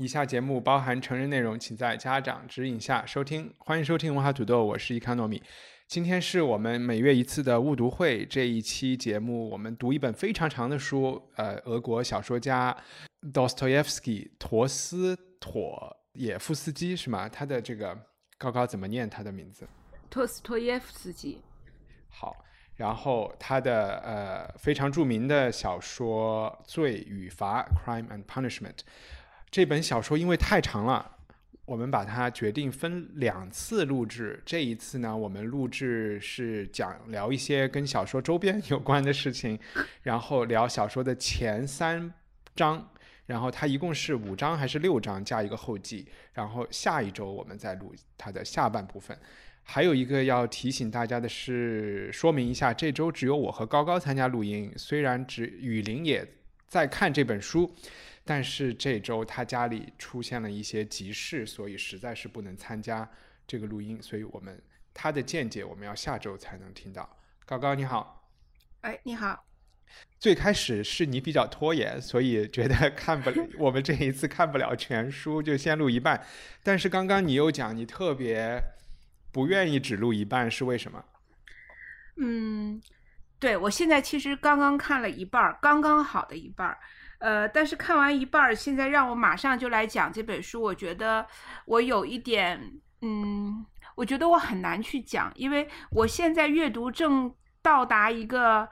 以下节目包含成人内容，请在家长指引下收听。欢迎收听文化土豆，我是伊康糯米。今天是我们每月一次的误读会，这一期节目我们读一本非常长的书，呃，俄国小说家 Dostoevsky 陀思妥耶夫斯基是吗？他的这个高高怎么念他的名字？托斯托耶夫斯基。好，然后他的呃非常著名的小说《罪与罚》（Crime and Punishment） 这本小说因为太长了，我们把它决定分两次录制。这一次呢，我们录制是讲聊一些跟小说周边 有关的事情，然后聊小说的前三章。然后它一共是五章还是六章加一个后记，然后下一周我们再录它的下半部分。还有一个要提醒大家的是，说明一下，这周只有我和高高参加录音。虽然只雨林也在看这本书，但是这周他家里出现了一些急事，所以实在是不能参加这个录音。所以我们他的见解我们要下周才能听到。高高你好，哎，你好。最开始是你比较拖延，所以觉得看不了，我们这一次看不了全书，就先录一半。但是刚刚你又讲你特别不愿意只录一半，是为什么？嗯，对我现在其实刚刚看了一半儿，刚刚好的一半儿。呃，但是看完一半儿，现在让我马上就来讲这本书，我觉得我有一点，嗯，我觉得我很难去讲，因为我现在阅读正到达一个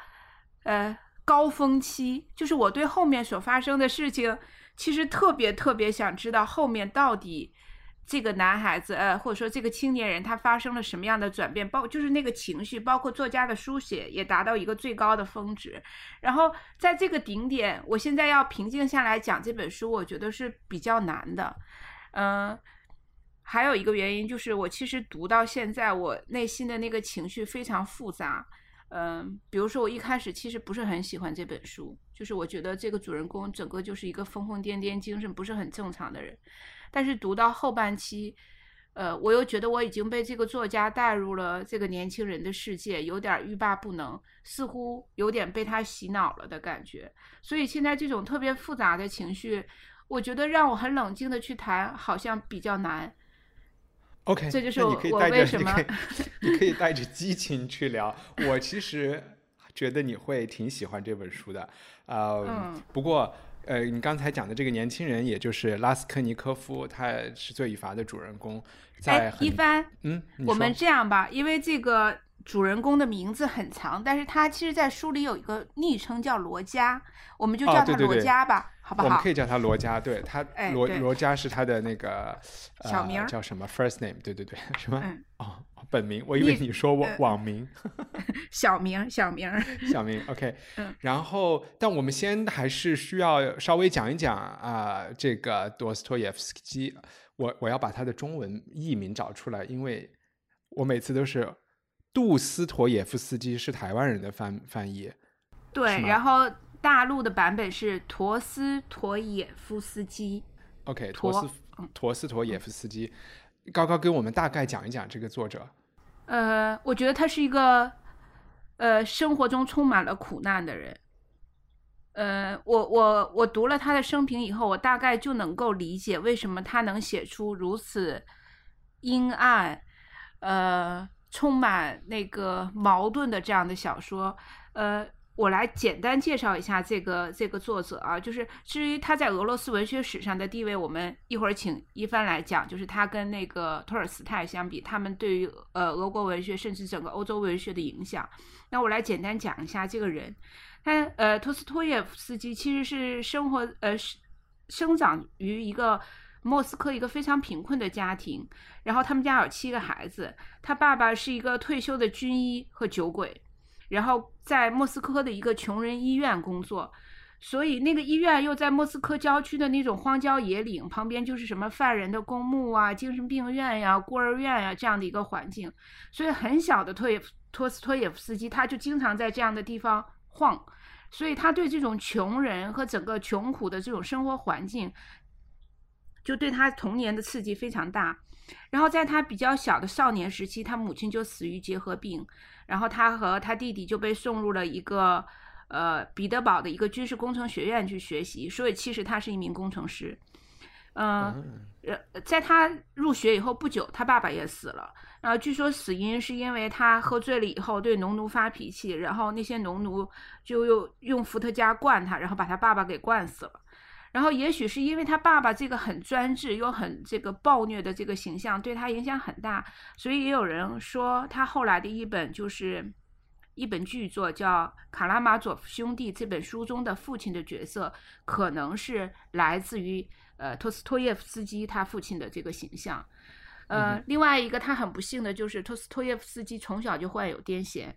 呃高峰期，就是我对后面所发生的事情，其实特别特别想知道后面到底这个男孩子，呃，或者说这个青年人他发生了什么样的转变，包就是那个情绪，包括作家的书写也达到一个最高的峰值。然后在这个顶点，我现在要平静下来讲这本书，我觉得是比较难的。嗯，还有一个原因就是我其实读到现在，我内心的那个情绪非常复杂。嗯，比如说我一开始其实不是很喜欢这本书，就是我觉得这个主人公整个就是一个疯疯癫癫、精神不是很正常的人。但是读到后半期，呃，我又觉得我已经被这个作家带入了这个年轻人的世界，有点欲罢不能，似乎有点被他洗脑了的感觉。所以现在这种特别复杂的情绪，我觉得让我很冷静的去谈，好像比较难。OK，这就是我为什么你可以 你可以带着激情去聊。我其实觉得你会挺喜欢这本书的，呃，嗯不过呃，你刚才讲的这个年轻人，也就是拉斯科尼科夫，他是《罪与罚》的主人公，在哎，一帆，嗯，我们这样吧，因为这个主人公的名字很长，但是他其实，在书里有一个昵称叫罗佳，我们就哦叫他罗对对。对家吧，好不好我们可？以叫他罗家，对他哎罗罗家是他的那个呃小名叫什么 first name？对对对，什么嗯，哦本名？我以为你你说网呃网名。小名，小名儿。小名，OK，嗯然后，但我们先还是需要稍微讲一讲啊、这个多斯托耶夫斯基，我我要把他的中文译名找出来，因为我每次都是杜斯妥耶夫斯基是台湾人的翻翻译，对然后大陆的版本是陀思妥耶夫斯基。OK，陀陀斯陀思妥耶夫斯基，高高给我们大概讲一讲这个作者。呃，我觉得他是一个呃生活中充满了苦难的人。呃，我我我读了他的生平以后，我大概就能够理解为什么他能写出如此阴暗、呃充满那个矛盾的这样的小说。呃，我来简单介绍一下这个这个作者啊，就是至于他在俄罗斯文学史上的地位，我们一会儿请一帆来讲，就是他跟那个托尔斯泰相比，他们对于呃俄国文学甚至整个欧洲文学的影响。那我来简单讲一下这个人，他呃托斯托耶夫斯基其实是生活呃是生长于一个莫斯科一个非常贫困的家庭，然后他们家有七个孩子，他爸爸是一个退休的军医和酒鬼，然后在莫斯科的一个穷人医院工作，所以那个医院又在莫斯科郊区的那种荒郊野岭旁边，就是什么犯人的公墓啊、精神病院呀、孤儿院呀这样的一个环境。所以很小的托耶托斯托耶夫斯基他就经常在这样的地方晃，所以他对这种穷人和整个穷苦的这种生活环境，就对他童年的刺激非常大。然后在他比较小的少年时期，他母亲就死于结核病，然后他和他弟弟就被送入了一个。呃，彼得堡的一个军事工程学院去学习，所以其实他是一名工程师。嗯，呃，在他入学以后不久，他爸爸也死了。然后据说死因是因为他喝醉了以后对农奴发脾气，然后那些农奴就又用伏特加灌他，然后把他爸爸给灌死了。然后也许是因为他爸爸这个很专制又很这个暴虐的这个形象对他影响很大，所以也有人说他后来的一本就是。一本巨作叫《卡拉马佐夫兄弟》，这本书中的父亲的角色可能是来自于呃托斯托耶夫斯基他父亲的这个形象。呃，另外一个他很不幸的就是托斯托耶夫斯基从小就患有癫痫，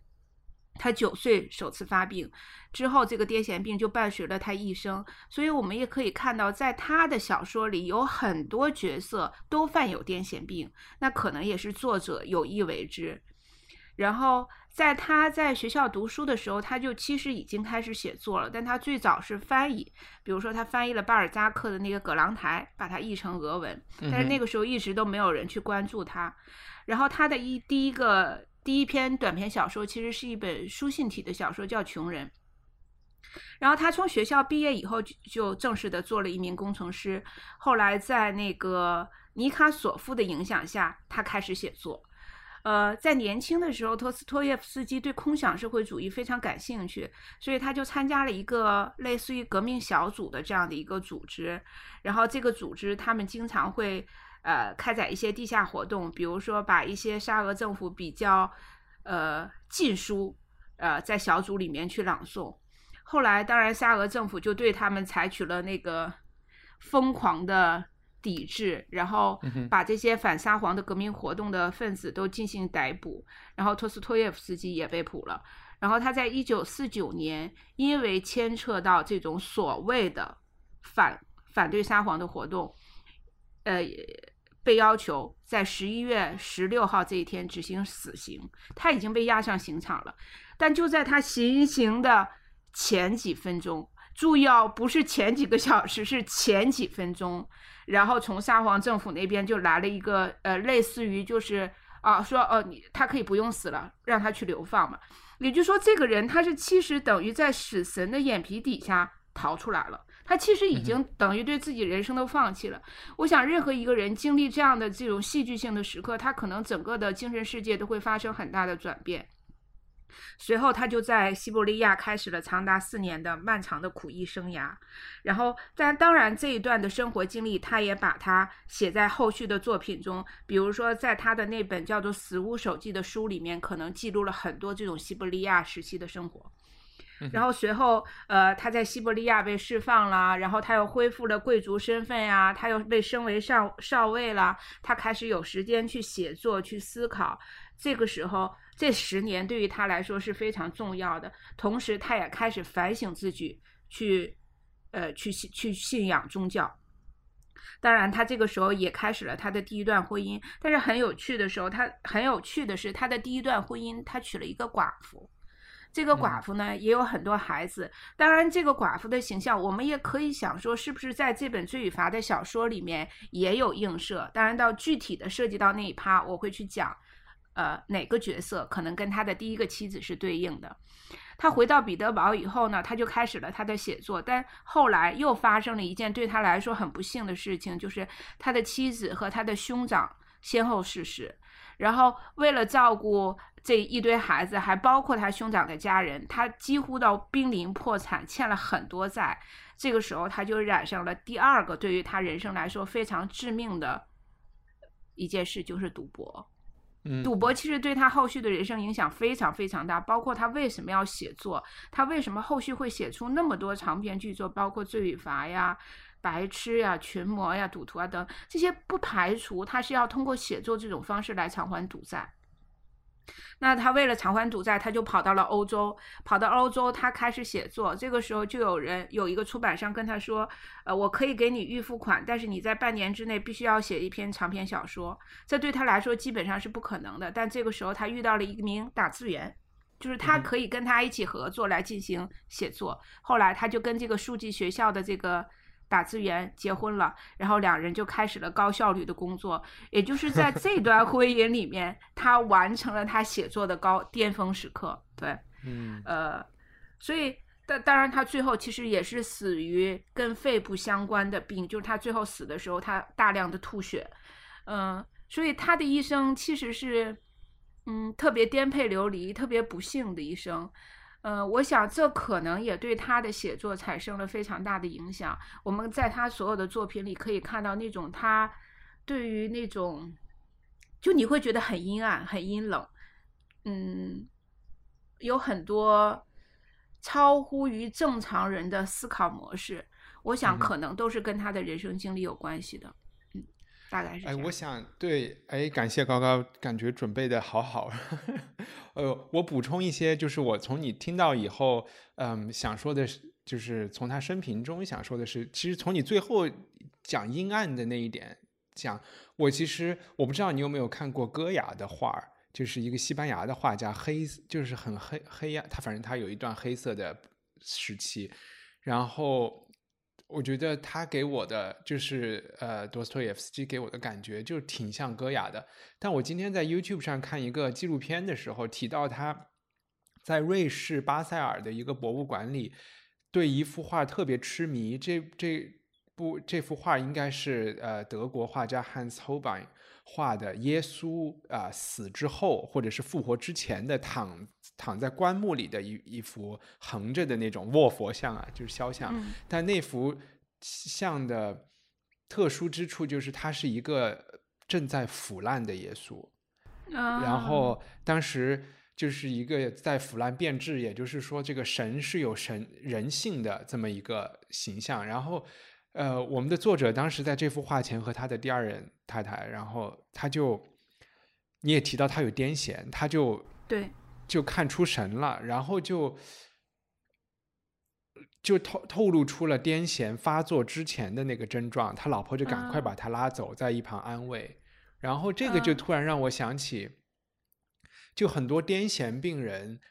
他九岁首次发病之后，这个癫痫病就伴随了他一生。所以我们也可以看到，在他的小说里有很多角色都犯有癫痫病，那可能也是作者有意为之。然后。在他在学校读书的时候，他就其实已经开始写作了。但他最早是翻译，比如说他翻译了巴尔扎克的那个《葛朗台》，把它译成俄文。但是那个时候一直都没有人去关注他。然后他的一第一个第一篇短篇小说其实是一本书信体的小说，叫《穷人》。然后他从学校毕业以后就正式的做了一名工程师。后来在那个尼卡索夫的影响下，他开始写作。呃，在年轻的时候，托斯托耶夫斯基对空想社会主义非常感兴趣，所以他就参加了一个类似于革命小组的这样的一个组织。然后这个组织他们经常会呃开展一些地下活动，比如说把一些沙俄政府比较呃禁书呃在小组里面去朗诵。后来，当然沙俄政府就对他们采取了那个疯狂的。抵制，然后把这些反沙皇的革命活动的分子都进行逮捕，然后托斯托耶夫斯基也被捕了。然后他在一九四九年，因为牵扯到这种所谓的反反对沙皇的活动，呃，被要求在十一月十六号这一天执行死刑。他已经被押上刑场了，但就在他行刑的前几分钟，注意哦，不是前几个小时，是前几分钟。然后从沙皇政府那边就来了一个呃，类似于就是啊，说哦，你他可以不用死了，让他去流放嘛。也就是说，这个人他是其实等于在死神的眼皮底下逃出来了，他其实已经等于对自己人生都放弃了。我想，任何一个人经历这样的这种戏剧性的时刻，他可能整个的精神世界都会发生很大的转变。随后，他就在西伯利亚开始了长达四年的漫长的苦役生涯。然后，但当然，这一段的生活经历，他也把它写在后续的作品中。比如说，在他的那本叫做《死屋手记》的书里面，可能记录了很多这种西伯利亚时期的生活。然后随后，呃，他在西伯利亚被释放了，然后他又恢复了贵族身份呀，他又被升为少少尉了，他开始有时间去写作、去思考。这个时候。这十年对于他来说是非常重要的，同时他也开始反省自己，去，呃，去信去信仰宗教。当然，他这个时候也开始了他的第一段婚姻。但是很有趣的时候，他很有趣的是，他的第一段婚姻他娶了一个寡妇。这个寡妇呢也有很多孩子。当然，这个寡妇的形象，我们也可以想说，是不是在这本《罪与罚》的小说里面也有映射？当然，到具体的涉及到那一趴，我会去讲。呃，哪个角色可能跟他的第一个妻子是对应的？他回到彼得堡以后呢，他就开始了他的写作。但后来又发生了一件对他来说很不幸的事情，就是他的妻子和他的兄长先后逝世。然后为了照顾这一堆孩子，还包括他兄长的家人，他几乎到濒临破产，欠了很多债。这个时候，他就染上了第二个对于他人生来说非常致命的一件事，就是赌博。赌博其实对他后续的人生影响非常非常大，包括他为什么要写作，他为什么后续会写出那么多长篇巨作，包括《罪与罚》呀、《白痴》呀、《群魔》呀、《赌徒》啊等这些，不排除他是要通过写作这种方式来偿还赌债。那他为了偿还赌债，他就跑到了欧洲，跑到欧洲，他开始写作。这个时候就有人有一个出版商跟他说：“呃，我可以给你预付款，但是你在半年之内必须要写一篇长篇小说。”这对他来说基本上是不可能的。但这个时候他遇到了一名打字员，就是他可以跟他一起合作来进行写作。后来他就跟这个书记学校的这个。打字员结婚了，然后两人就开始了高效率的工作。也就是在这 段婚姻里面，他完成了他写作的高巅峰时刻。对，嗯，呃，所以当当然，他最后其实也是死于跟肺部相关的病，就是他最后死的时候，他大量的吐血。嗯，所以他的一生其实是，嗯，特别颠沛流离、特别不幸的一生。呃，我想这可能也对他的写作产生了非常大的影响。我们在他所有的作品里可以看到那种他对于那种，就你会觉得很阴暗、很阴冷，嗯，有很多超乎于正常人的思考模式。我想可能都是跟他的人生经历有关系的。大概是哎，我想对，哎，感谢高高，感觉准备的好好。呃，我补充一些，就是我从你听到以后，嗯，想说的是，就是从他生平中想说的是，其实从你最后讲阴暗的那一点讲，我其实我不知道你有没有看过戈雅的画儿，就是一个西班牙的画家，黑就是很黑黑暗，他反正他有一段黑色的时期，然后。我觉得他给我的就是呃，多斯托耶夫斯基给我的感觉就挺像戈雅的。但我今天在 YouTube 上看一个纪录片的时候，提到他在瑞士巴塞尔的一个博物馆里对一幅画特别痴迷。这这部这幅画应该是呃德国画家 Hans Holbein 画的耶稣啊死之后或者是复活之前的躺躺在棺木里的一一幅横着的那种卧佛像啊，就是肖像。但那幅像的特殊之处就是它是一个正在腐烂的耶稣，然后当时就是一个在腐烂变质，也就是说这个神是有神人性的这么一个形象，然后。呃，我们的作者当时在这幅画前和他的第二任太太，然后他就，你也提到他有癫痫，他就对，就看出神了，然后就就透透露出了癫痫发作之前的那个症状，他老婆就赶快把他拉走，在一旁安慰，然后这个就突然让我想起，就很多癫痫病人，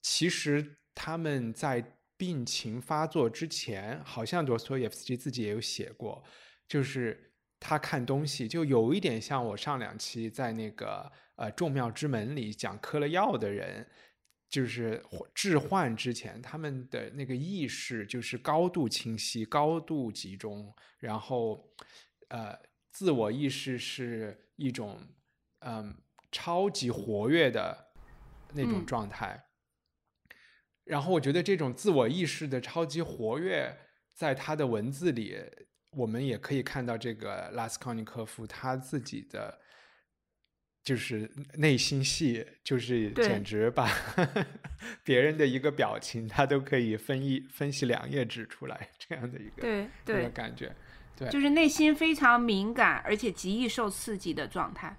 其实他们在。病情发作之前，好像多斯托耶夫斯基自己也有写过，就是他看东西就有一点像我上两期在那个呃众妙之门里讲嗑了药的人，就是置换之前他们的那个意识就是高度清晰、高度集中，然后呃自我意识是一种嗯超级活跃的那种状态。然后我觉得这种自我意识的超级活跃，在他的文字里，我们也可以看到这个拉斯康尼科夫他自己的，就是内心戏，就是简直把 别人的一个表情，他都可以分一分析两页纸出来，这样的一个对对感觉，对，就是内心非常敏感，而且极易受刺激的状态。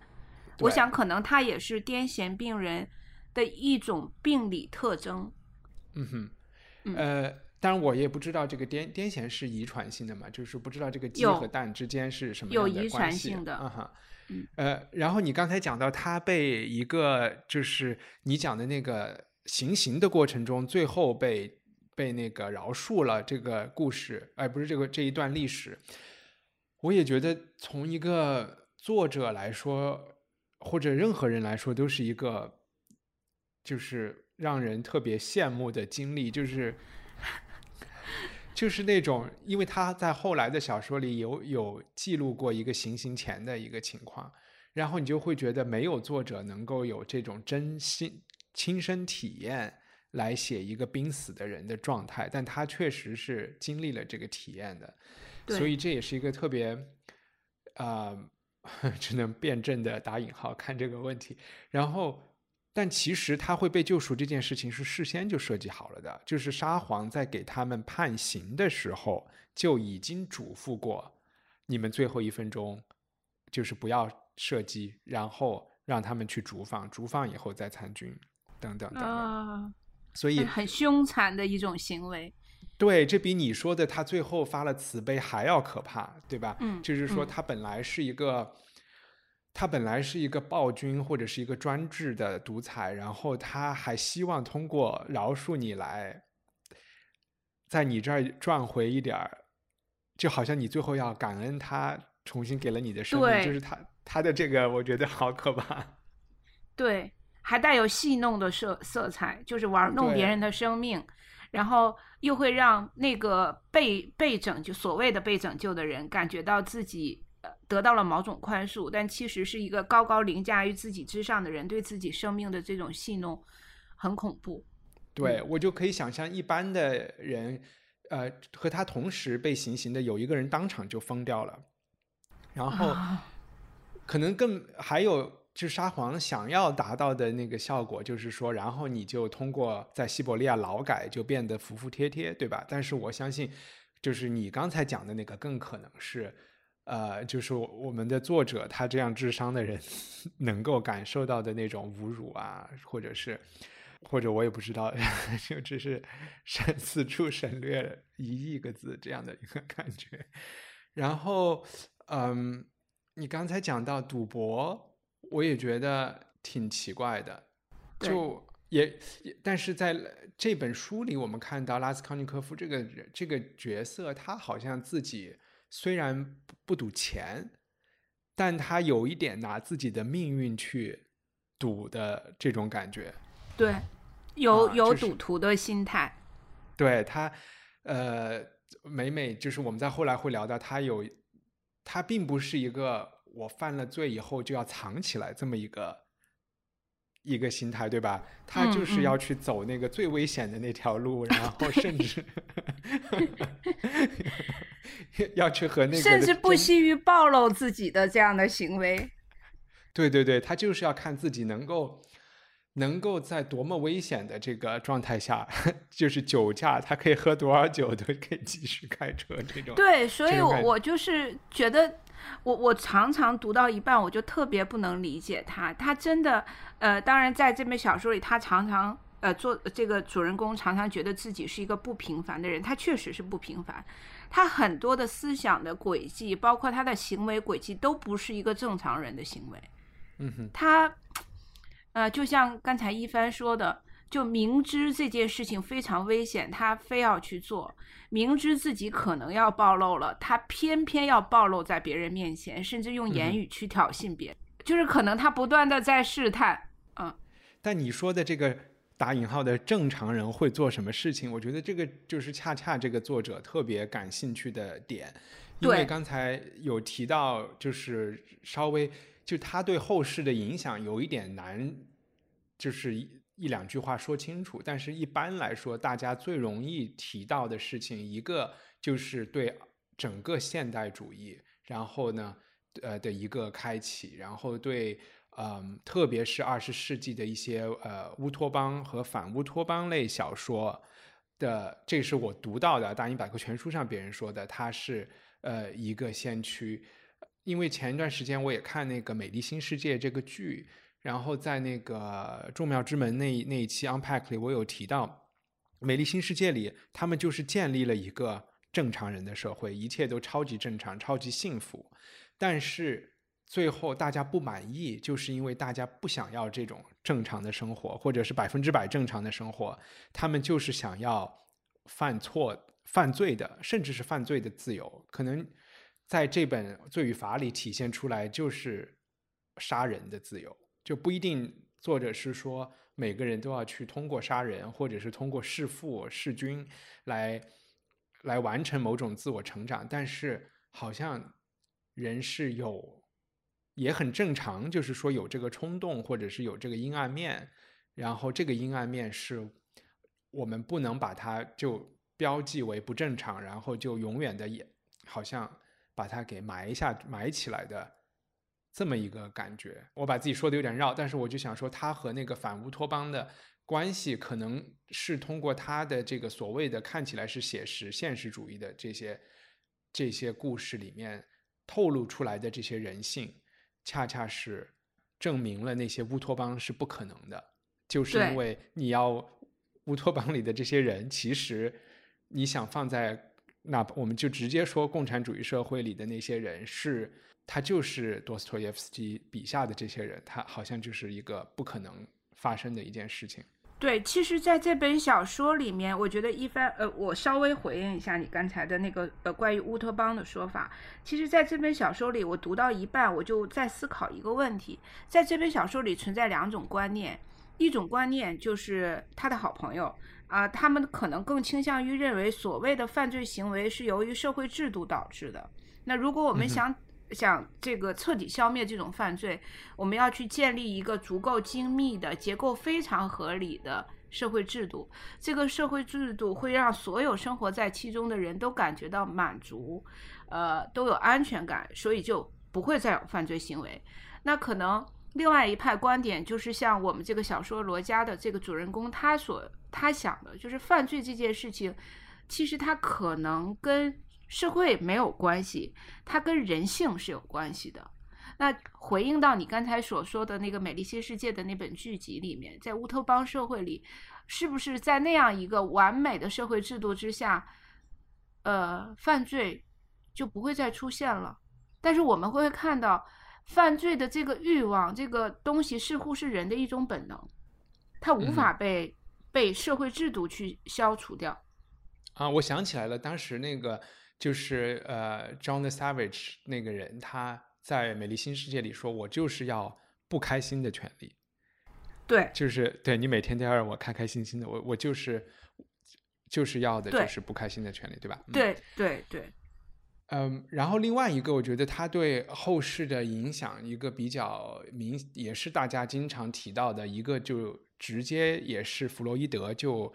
我想可能他也是癫痫病人的一种病理特征。嗯哼，呃，当然我也不知道这个癫癫痫是遗传性的嘛，就是不知道这个鸡和蛋之间是什么样的关系。有遗传性的，嗯哈，呃，然后你刚才讲到他被一个就是你讲的那个行刑的过程中，最后被被那个饶恕了这个故事，哎，不是这个这一段历史，我也觉得从一个作者来说，或者任何人来说，都是一个就是。让人特别羡慕的经历，就是，就是那种，因为他在后来的小说里有有记录过一个行刑前的一个情况，然后你就会觉得没有作者能够有这种真心亲身体验来写一个濒死的人的状态，但他确实是经历了这个体验的，所以这也是一个特别，啊，只能辩证的打引号看这个问题，然后。但其实他会被救赎这件事情是事先就设计好了的，就是沙皇在给他们判刑的时候就已经嘱咐过，你们最后一分钟就是不要射击，然后让他们去逐放，逐放以后再参军，等等等等。啊，所以很凶残的一种行为。对，这比你说的他最后发了慈悲还要可怕，对吧？嗯就是说嗯他本来是一个，他本来是一个暴君或者是一个专制的独裁，然后他还希望通过饶恕你来，在你这儿赚回一点儿，就好像你最后要感恩他重新给了你的生命，就是他他的这个，我觉得好可怕。对，还带有戏弄的色色彩，就是玩弄别人的生命，然后又会让那个被被拯救所谓的被拯救的人感觉到自己呃得到了某种宽恕，但其实是一个高高凌驾于自己之上的人对自己生命的这种戏弄，很恐怖。对我就可以想象，一般的人，呃，和他同时被行刑的有一个人当场就疯掉了，然后啊可能更还有就是沙皇想要达到的那个效果，就是说，然后你就通过在西伯利亚劳改就变得服服帖帖，对吧？但是我相信，就是你刚才讲的那个更可能是。呃，就是我我们的作者他这样智商的人 能够感受到的那种侮辱啊，或者是或者我也不知道，就只是省 四处省略了一亿个字这样的一个感觉。然后，嗯，你刚才讲到赌博，我也觉得挺奇怪的，就也也，但是在这本书里，我们看到拉斯康尼科夫这个人这个角色，他好像自己虽然不不赌钱，但他有一点拿自己的命运去赌的这种感觉。对，有、有赌徒的心态。对他，呃，每每就是我们在后来会聊到，他有，他并不是一个我犯了罪以后就要藏起来这么一个一个心态，对吧？他嗯就是嗯要去走那个最危险的那条路，然后 甚至 要去和那个甚至不惜于暴露自己的这样的行为。对对对，他就是要看自己能够能够在多么危险的这个状态下，就是酒驾，他可以喝多少酒都可以继续开车这种。对，所以我我就是觉得，我我常常读到一半，我就特别不能理解他。他真的，呃，当然在这本小说里，他常常呃做这个主人公常常觉得自己是一个不平凡的人，他确实是不平凡。他很多的思想的轨迹，包括他的行为轨迹，都不是一个正常人的行为。嗯哼，他，呃，就像刚才一帆说的，就明知这件事情非常危险，他非要去做，明知自己可能要暴露了，他偏偏要暴露在别人面前，甚至用嗯言语去挑衅别人，就是可能他不断的在试探，嗯，但你说的这个打引号的正常人会做什么事情？我觉得这个就是恰恰这个作者特别感兴趣的点，因为刚才有提到，就是稍微就他对后世的影响有一点难，就是一两句话说清楚。但是一般来说，大家最容易提到的事情，一个就是对整个现代主义，然后呢，呃的一个开启，然后对。嗯，特别是二十世纪的一些呃乌托邦和反乌托邦类小说的，这是我读到的《大英百科全书》上别人说的，它是呃一个先驱。因为前一段时间我也看那个《美丽新世界》这个剧，然后在那个《众妙之门》那那一期 Unpack 里，我有提到《美丽新世界》里，他们就是建立了一个正常人的社会，一切都超级正常、超级幸福，但是。最后大家不满意，就是因为大家不想要这种正常的生活，或者是百分之百正常的生活，他们就是想要犯错、犯罪的，甚至是犯罪的自由。可能在这本《罪与罚》里体现出来，就是杀人的自由，就不一定作者是说每个人都要去通过杀人，或者是通过弑父、弑君来来完成某种自我成长，但是好像人是有。也很正常，就是说有这个冲动，或者是有这个阴暗面，然后这个阴暗面是我们不能把它就标记为不正常，然后就永远的也好像把它给埋下埋起来的这么一个感觉。我把自己说的有点绕，但是我就想说，他和那个反乌托邦的关系，可能是通过他的这个所谓的看起来是写实现实主义的这些这些故事里面透露出来的这些人性。恰恰是证明了那些乌托邦是不可能的，就是因为你要乌托邦里的这些人，其实你想放在那，我们就直接说共产主义社会里的那些人是，他就是多斯托耶夫斯基笔下的这些人，他好像就是一个不可能发生的一件事情。对，其实在这本小说里面，我觉得一番呃，我稍微回应一下你刚才的那个呃关于乌托邦的说法。其实，在这本小说里，我读到一半，我就在思考一个问题：在这本小说里存在两种观念，一种观念就是他的好朋友啊、他们可能更倾向于认为所谓的犯罪行为是由于社会制度导致的。那如果我们想、想这个彻底消灭这种犯罪，我们要去建立一个足够精密的、结构非常合理的社会制度。这个社会制度会让所有生活在其中的人都感觉到满足，呃，都有安全感，所以就不会再有犯罪行为。那可能另外一派观点就是像我们这个小说罗家的这个主人公，他所他想的就是犯罪这件事情，其实他可能跟社会没有关系，它跟人性是有关系的。那回应到你刚才所说的那个《美丽新世界》的那本剧集里面，在乌托邦社会里，是不是在那样一个完美的社会制度之下，呃，犯罪就不会再出现了？但是我们会看到，犯罪的这个欲望，这个东西似乎是人的一种本能，它无法被、被社会制度去消除掉。啊，我想起来了，当时那个就是呃，John the Savage 那个人，他在《美丽新世界》里说：“我就是要不开心的权利，对，就是对你每天都要让我开开心心的，我我就是就是要的就是不开心的权利，对吧？”嗯、对，对，对，嗯，然后另外一个，我觉得他对后世的影响，一个比较明，也是大家经常提到的一个，就直接也是弗洛伊德就，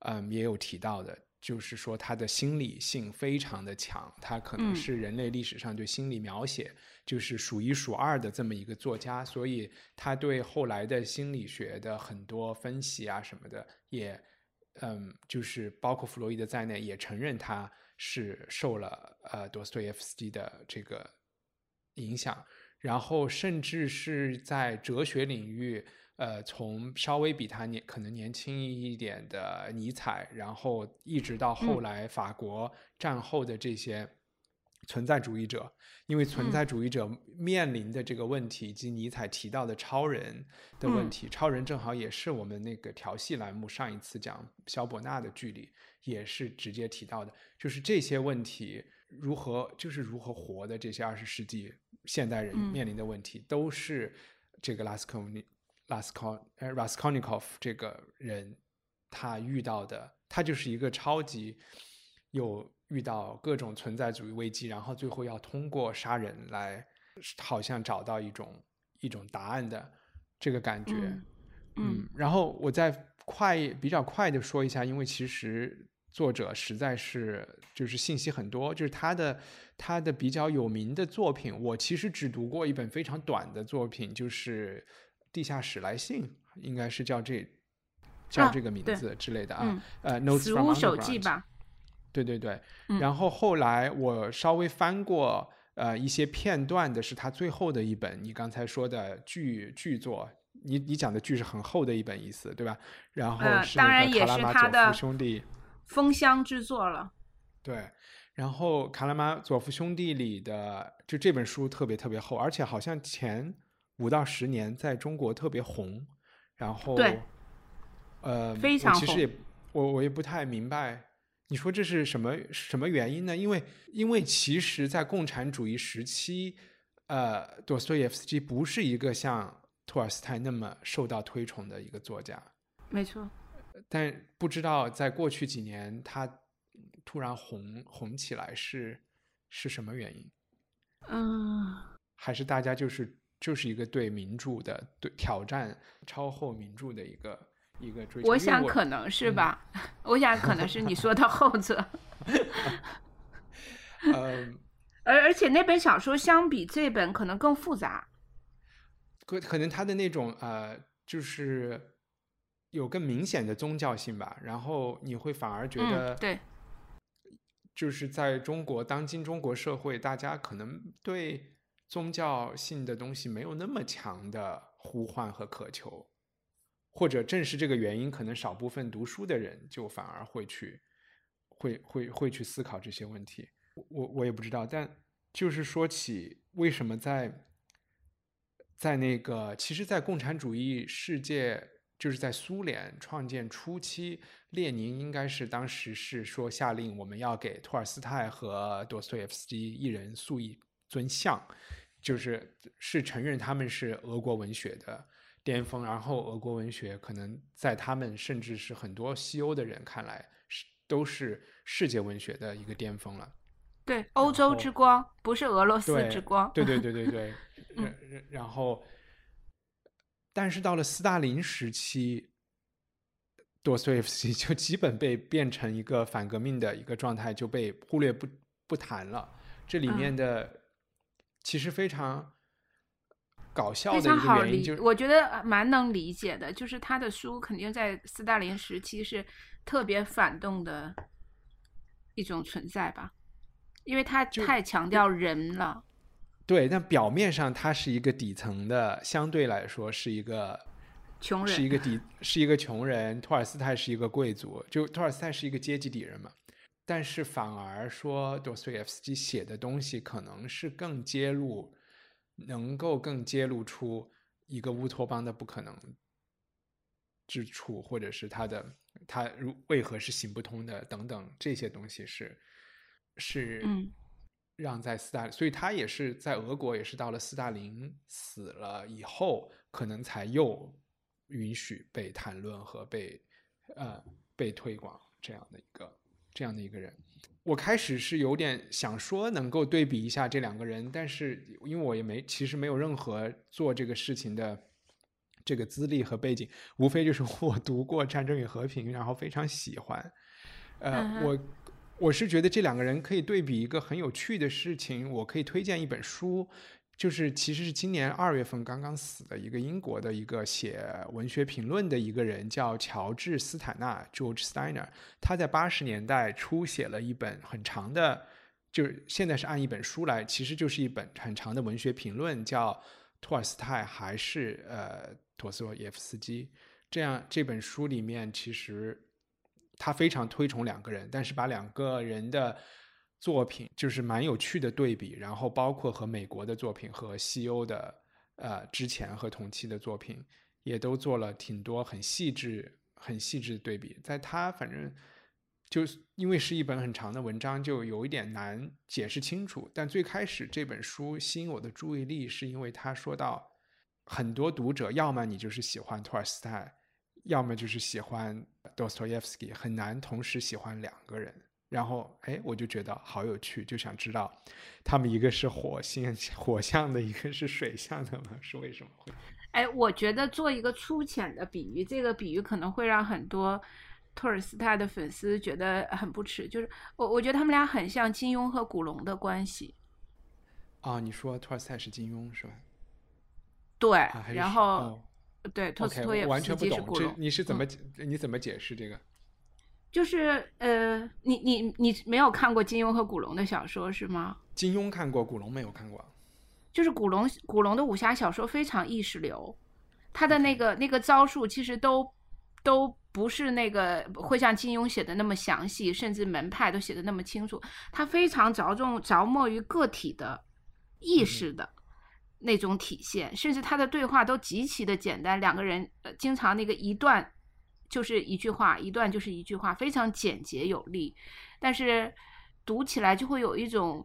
嗯，也有提到的，就是说他的心理性非常的强，他可能嗯。是人类历史上对心理描写就是数一数二的这么一个作家，所以他对后来的心理学的很多分析啊什么的，也，嗯，就是包括弗洛伊德在内，也承认他是受了呃多斯托耶夫斯基的这个影响，然后甚至是在哲学领域，呃，从稍微比他年可能年轻一点的尼采，然后一直到后嗯。来法国战后的这些存在主义者，因为存嗯。在主义者面临的这个问题，以及尼采提到的超人的问嗯。题，超人正好也是我们那个调戏栏目上一次讲肖伯纳的距离也是直接提到的，就是这些问题如何就是如何活的这些二十世纪现代人嗯。面临的问题，都是这个拉斯科尼拉斯康呃 Raskolnikov 这个人他遇到的，他就是一个超级有遇到各种存在主义危机，然后最后要通过杀人来，好像找到一种一种答案的这个感觉。嗯嗯，然后我再快比较快的说一下，因为其实作者实在是就是信息很多，就是他的他的比较有名的作品，我其实只读过一本非常短的作品，就是《地下史来信》，应该是叫这叫啊这个名字之类的啊，嗯呃 from 无手记吧？对对对，嗯然后后来我稍微翻过呃一些片段的，是他最后的一本，你刚才说的剧剧作，你你讲的剧是很厚的一本意思，对吧？然后呃是那个当然也是他的夫兄弟，封箱之作了。对，然后卡拉马佐夫兄弟里的就这本书特别特别厚，而且好像前五到十年在中国特别红，然后对，呃，非常红其实也我我也不太明白，你说这是什么什么原因呢？因为因为其实，在共产主义时期，呃，多斯托耶夫斯基不是一个像托尔斯泰那么受到推崇的一个作家，没错，但不知道在过去几年他突然红红起来是是什么原因？嗯，还是大家就是就是一个对名著的对挑战超后名著的一个一个追求？我想可能是吧，我想可能是你说的后者。嗯。而而且那本小说相比这本可能更复杂。可可能他的那种呃，就是有更明显的宗教性吧，然后你会反而觉得，嗯，对，就是在中国当今中国社会，大家可能对宗教性的东西没有那么强的呼唤和渴求，或者正是这个原因，可能少部分读书的人就反而会去，会会会去思考这些问题。我我也不知道，但就是说起为什么在在那个，其实，在共产主义世界，就是在苏联创建初期，列宁应该是当时是说下令我们要给托尔斯泰和多斯托耶夫斯基一人塑一尊像。就是是承认他们是俄国文学的巅峰，然后俄国文学可能在他们甚至是很多西欧的人看来是都是世界文学的一个巅峰了。对，欧洲之光不是俄罗斯之光。对对对对对。然后，但是到了斯大林时期，多斯托耶夫斯基就基本被变成一个反革命的一个状态，就被忽略不不谈了。这里面的。其实非常搞笑的一个原因，就是我觉得蛮能理解的，就是他的书肯定在斯大林时期是特别反动的一种存在吧，因为他太强调人了。对，但表面上他是一个底层的，相对来说是一个穷人，是一个底，是一个穷人。托尔斯泰是一个贵族，就托尔斯泰是一个阶级底人嘛。但是反而说，多斯托耶夫斯基写的东西可能是更揭露，能够更揭露出一个乌托邦的不可能之处，或者是他的他如为何是行不通的等等这些东西是是让在斯大林，所以他也是在俄国也是到了斯大林死了以后，可能才又允许被谈论和被呃被推广这样的一个。这样的一个人，我开始是有点想说能够对比一下这两个人，但是因为我也没其实没有任何做这个事情的这个资历和背景，无非就是 我读过《战争与和平》，然后非常喜欢。呃，我我是觉得这两个人可以对比一个很有趣的事情，我可以推荐一本书。就是其实是今年二月份刚刚死的一个英国的一个写文学评论的一个人，叫乔治斯坦纳 （George Steiner）。他在八十年代初写了一本很长的，就是现在是按一本书来，其实就是一本很长的文学评论，叫《托尔斯泰还是呃陀思妥耶夫斯基》。这样这本书里面，其实他非常推崇两个人，但是把两个人的。作品就是蛮有趣的对比，然后包括和美国的作品和西欧的呃之前和同期的作品，也都做了挺多很细致、很细致的对比。在他反正就因为是一本很长的文章，就有一点难解释清楚。但最开始这本书吸引我的注意力，是因为他说到很多读者，要么你就是喜欢托尔斯泰，要么就是喜欢多斯托耶夫斯基，很难同时喜欢两个人。然后，哎，我就觉得好有趣，就想知道，他们一个是火星 火象的，一个是水象的吗？是为什么会？哎，我觉得做一个粗浅的比喻，这个比喻可能会让很多托尔斯泰的粉丝觉得很不耻。就是我，我觉得他们俩很像金庸和古龙的关系。啊，你说托尔斯泰是金庸是吧？对，然后对托斯托耶夫斯基是古龙。你是怎么你怎么解释这个？就是呃，你你你没有看过金庸和古龙的小说是吗？金庸看过，古龙没有看过。就是古龙古龙的武侠小说非常意识流，他的那个那个招数其实都都不是那个会像金庸写的那么详细，甚至门派都写的那么清楚。他非常着重着墨于个体的意识的那种体现，甚至他的对话都极其的简单，两个人呃经常那个一段。就是一句话，一段就是一句话，非常简洁有力，但是读起来就会有一种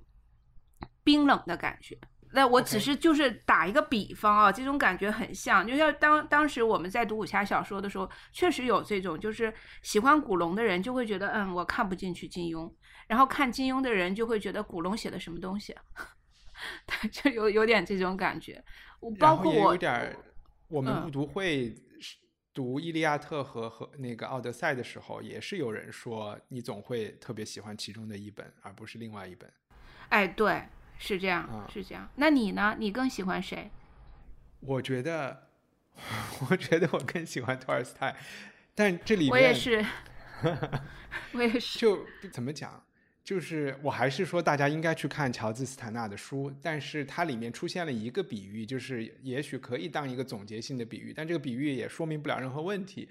冰冷的感觉。那我只是就是打一个比方啊，这种感觉很像，就像当当时我们在读武侠小说的时候，确实有这种，就是喜欢古龙的人就会觉得，嗯，我看不进去金庸，然后看金庸的人就会觉得古龙写的什么东西，就有有点这种感觉。我包括我有点，我们误读会。读《伊利亚特》和和那个《奥德赛》的时候，也是有人说你总会特别喜欢其中的一本，而不是另外一本。哎，对，是这样，是这样。那你呢？你更喜欢谁？我觉得，我觉得我更喜欢托尔斯泰，但这里面我也是，我也是。就怎么讲？就是我还是说大家应该去看乔治斯坦纳的书，但是它里面出现了一个比喻，就是也许可以当一个总结性的比喻，但这个比喻也说明不了任何问题，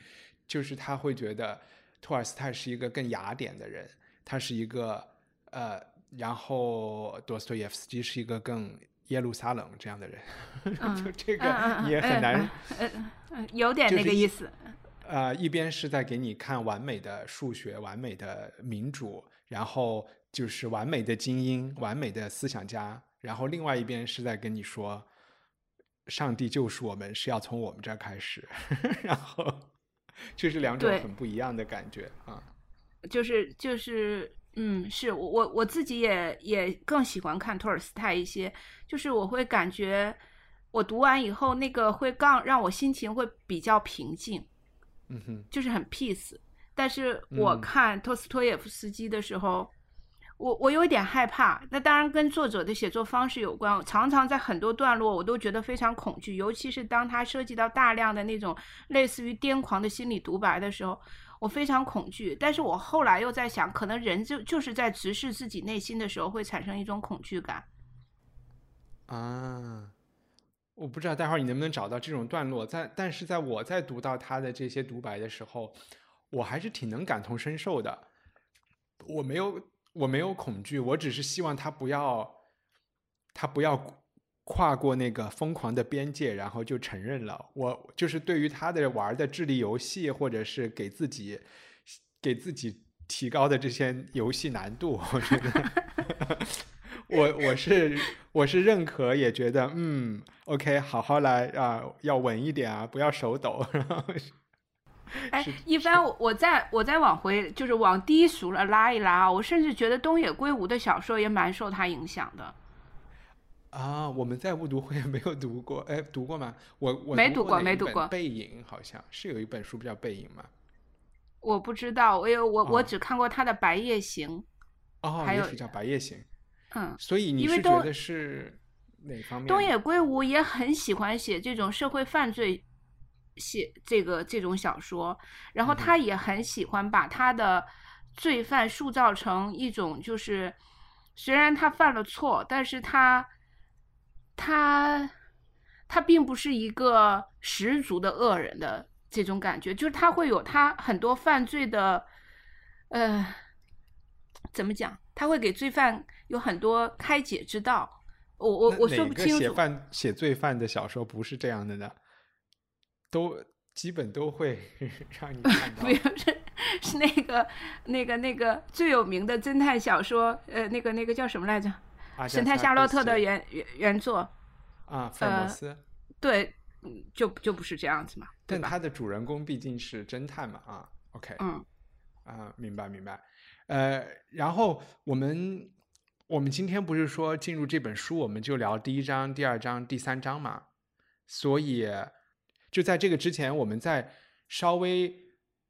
就是他会觉得托尔斯泰是一个更雅典的人，他是一个呃，然后多斯托耶夫斯基是一个更耶路撒冷这样的人，就这个也很难，有点那个意思。呃，一边是在给你看完美的数学、完美的民主，然后就是完美的精英、完美的思想家，然后另外一边是在跟你说，上帝救赎我们是要从我们这儿开始，然后就是两种很不一样的感觉啊。就是就是，嗯，是我我我自己也也更喜欢看托尔斯泰一些，就是我会感觉我读完以后，那个会更让我心情会比较平静。嗯哼，就是很 peace，但是我看托斯托耶夫斯基的时候，我我有一点害怕。那当然跟作者的写作方式有关，常常在很多段落我都觉得非常恐惧，尤其是当他涉及到大量的那种类似于癫狂的心理独白的时候，我非常恐惧。但是我后来又在想，可能人就就是在直视自己内心的时候，会产生一种恐惧感。啊。我不知道待会儿你能不能找到这种段落，在但是在我在读到他的这些独白的时候，我还是挺能感同身受的。我没有我没有恐惧，我只是希望他不要他不要跨过那个疯狂的边界，然后就承认了。我就是对于他的玩的智力游戏，或者是给自己给自己提高的这些游戏难度，我觉得。我我是我是认可，也觉得嗯，OK，好好来啊，要稳一点啊，不要手抖。哎，一般我再我再往回，就是往低俗了拉一拉啊，我甚至觉得东野圭吾的小说也蛮受他影响的。啊，我们在误读会 没有读过，哎，读过吗？我我没读过，没读过。背影好像是有一本书叫《背影》吗？我不知道，我有我我只看过他的《白夜行》。哦，还有叫《白夜行》。嗯，所以你是觉得是哪方面？东野圭吾也很喜欢写这种社会犯罪，写这个这种小说，然后他也很喜欢把他的罪犯塑造成一种，就是虽然他犯了错，但是他他他并不是一个十足的恶人的这种感觉，就是他会有他很多犯罪的，呃，怎么讲？他会给罪犯有很多开解之道，我我我说不清楚。写犯写罪犯的小说不是这样的呢，都基本都会 让你看到。不是是那个那个那个最有名的侦探小说，呃，那个那个叫什么来着？神探夏洛特的原原原作啊，福尔摩斯。对，就就不是这样子嘛。但他的主人公毕竟是侦探嘛，啊，OK，嗯，啊，明白明白。呃，然后我们我们今天不是说进入这本书，我们就聊第一章、第二章、第三章嘛？所以就在这个之前，我们再稍微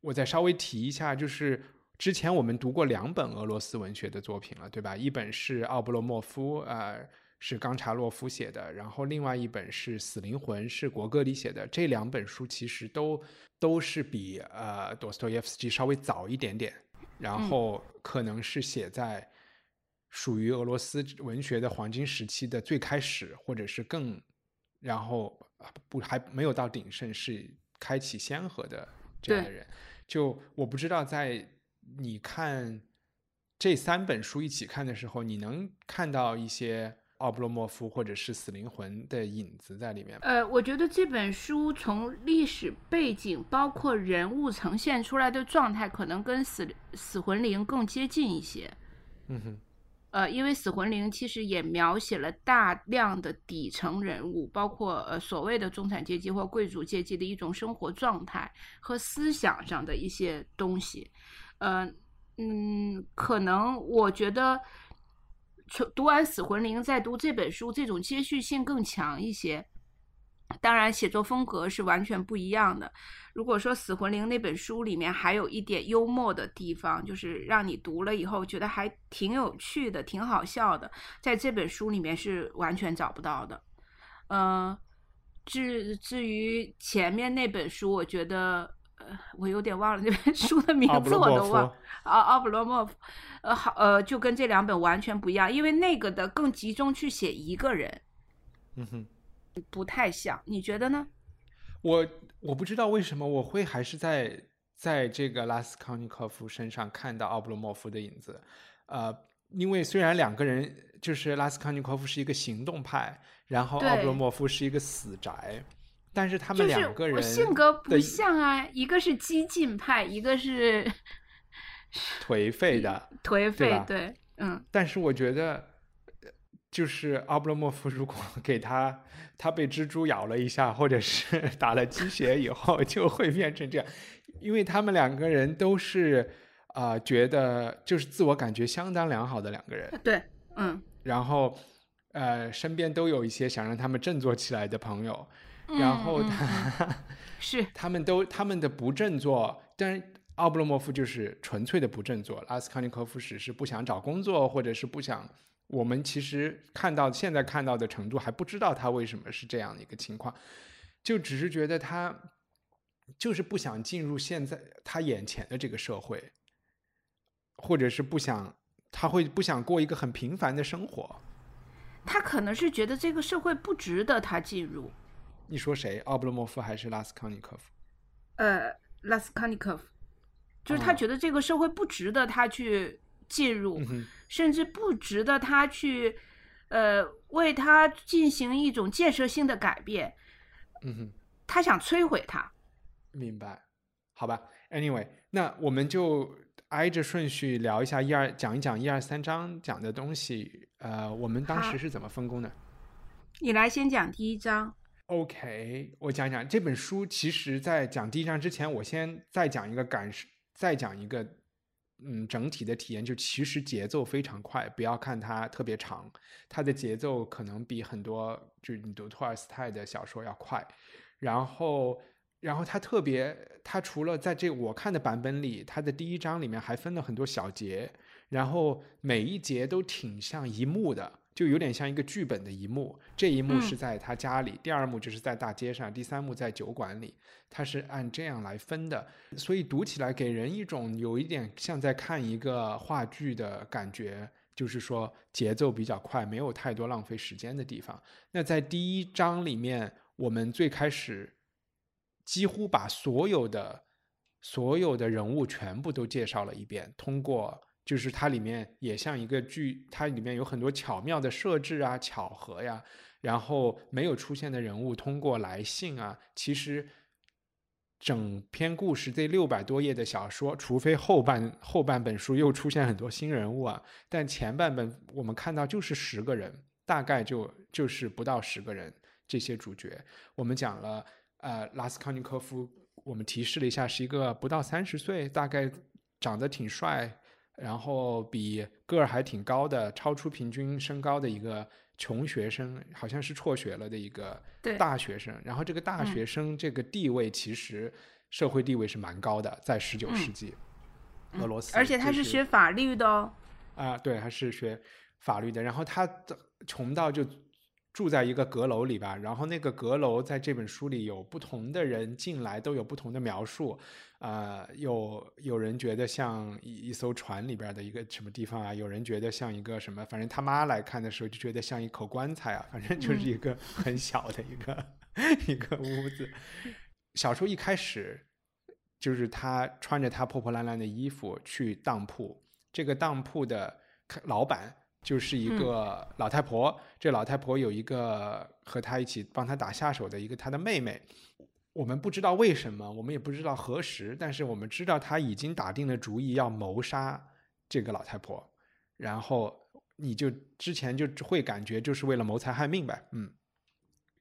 我再稍微提一下，就是之前我们读过两本俄罗斯文学的作品了，对吧？一本是奥布洛莫夫，呃，是冈察洛夫写的，然后另外一本是《死灵魂》，是国歌里写的。这两本书其实都都是比呃多斯托耶夫斯基稍微早一点点。然后可能是写在属于俄罗斯文学的黄金时期的最开始，或者是更，然后不还没有到鼎盛，是开启先河的这样的人。就我不知道，在你看这三本书一起看的时候，你能看到一些。奥布洛莫夫或者是死灵魂的影子在里面。呃，我觉得这本书从历史背景，包括人物呈现出来的状态，可能跟死死魂灵更接近一些。嗯哼。呃，因为死魂灵其实也描写了大量的底层人物，包括呃所谓的中产阶级或贵族阶级的一种生活状态和思想上的一些东西。呃，嗯，可能我觉得。读完《死魂灵》再读这本书，这种接续性更强一些。当然，写作风格是完全不一样的。如果说《死魂灵》那本书里面还有一点幽默的地方，就是让你读了以后觉得还挺有趣的、挺好笑的，在这本书里面是完全找不到的。嗯，至至于前面那本书，我觉得呃，我有点忘了那本书的名字，我都忘夫。啊，奥布罗莫夫，呃，好，呃，就跟这两本完全不一样，因为那个的更集中去写一个人，嗯哼，不太像。你觉得呢？我我不知道为什么我会还是在在这个拉斯康尼科夫身上看到奥布罗莫夫的影子，呃，因为虽然两个人就是拉斯康尼科夫是一个行动派，然后奥布罗莫夫是一个死宅，但是他们两个人性格不像啊，一个是激进派，一个是颓废的，颓废，吧对，嗯，但是我觉得，呃就是奥布洛莫夫如果 给他他被蜘蛛咬了一下，或者是 打了鸡血以后，就会变成这样，因为他们两个人都是啊、呃觉得就是自我感觉相当良好的两个人，对，嗯，然后呃身边都有一些想让他们振作起来的朋友，然后嗯他。嗯是他们都他们的不振作，但是奥布洛莫夫就是纯粹的不振作，拉斯康尼科夫只是不想找工作，或者是不想。我们其实看到现在看到的程度还不知道他为什么是这样的一个情况，就只是觉得他就是不想进入现在他眼前的这个社会，或者是不想他会不想过一个很平凡的生活。他可能是觉得这个社会不值得他进入。你说谁？奥布洛莫夫还是拉斯康尼科夫？呃，拉斯康尼科夫，就是他哦觉得这个社会不值得他去进入，甚至不值得他去，呃，为他进行一种建设性的改变。嗯哼。他想摧毁他。明白，好吧。Anyway，那我们就挨着顺序聊一下一二，讲一讲一二三章讲的东西。呃，我们当时是怎么分工的你来先讲第一章。？OK，我讲一讲这本书。其实，在讲第一章之前，我先再讲一个感受，再讲一个嗯整体的体验。就其实节奏非常快，不要看它特别长，它的节奏可能比很多就是你读托尔斯泰的小说要快。然后，然后它特别，它除了在这我看的版本里，它的第一章里面还分了很多小节，然后每一节都挺像一幕的，就有点像一个剧本的一幕。这一幕嗯是在他家里，第二幕就是在大街上，第三幕在酒馆里，它是按这样来分的，所以读起来给人一种有一点像在看一个话剧的感觉。就是说节奏比较快，没有太多浪费时间的地方。那在第一章里面，我们最开始几乎把所有的所有的人物全部都介绍了一遍，通过就是它里面也像一个剧，它里面有很多巧妙的设置啊、巧合呀，然后没有出现的人物通过来信啊，其实。整篇故事这六百多页的小说，除非后半后半本书又出现很多新人物啊，但前半本我们看到就是十个人，大概就就是不到十个人这些主角。我们讲了，呃，拉斯康尼科夫，我们提示了一下，是一个不到三十岁，大概长得挺帅，然后比个儿还挺高的，超出平均身高的一个穷学生，好像是辍学了的一个大学生。然后这个大嗯学生这个地位其实社会地位是蛮高的，在十九嗯世纪。俄罗斯，而且他是学法律的哦。啊，对，他是学法律的。然后他的穷到就住在一个阁楼里吧，然后那个阁楼在这本书里有不同的人进来，都有不同的描述。啊，有有人觉得像一一艘船里边的一个什么地方啊，有人觉得像一个什么，反正他妈来看的时候就觉得像一口棺材啊，反正就是一个很小的一个、一个屋子。小说一开始就是他穿着他破破烂烂的衣服去当铺，这个当铺的老板就是一个老太婆，这老太婆有一个和她一起帮她打下手的一个她的妹妹。我们不知道为什么，我们也不知道何时，但是我们知道她已经打定了主意要谋杀这个老太婆，然后你就之前就会感觉就是为了谋财害命呗，嗯。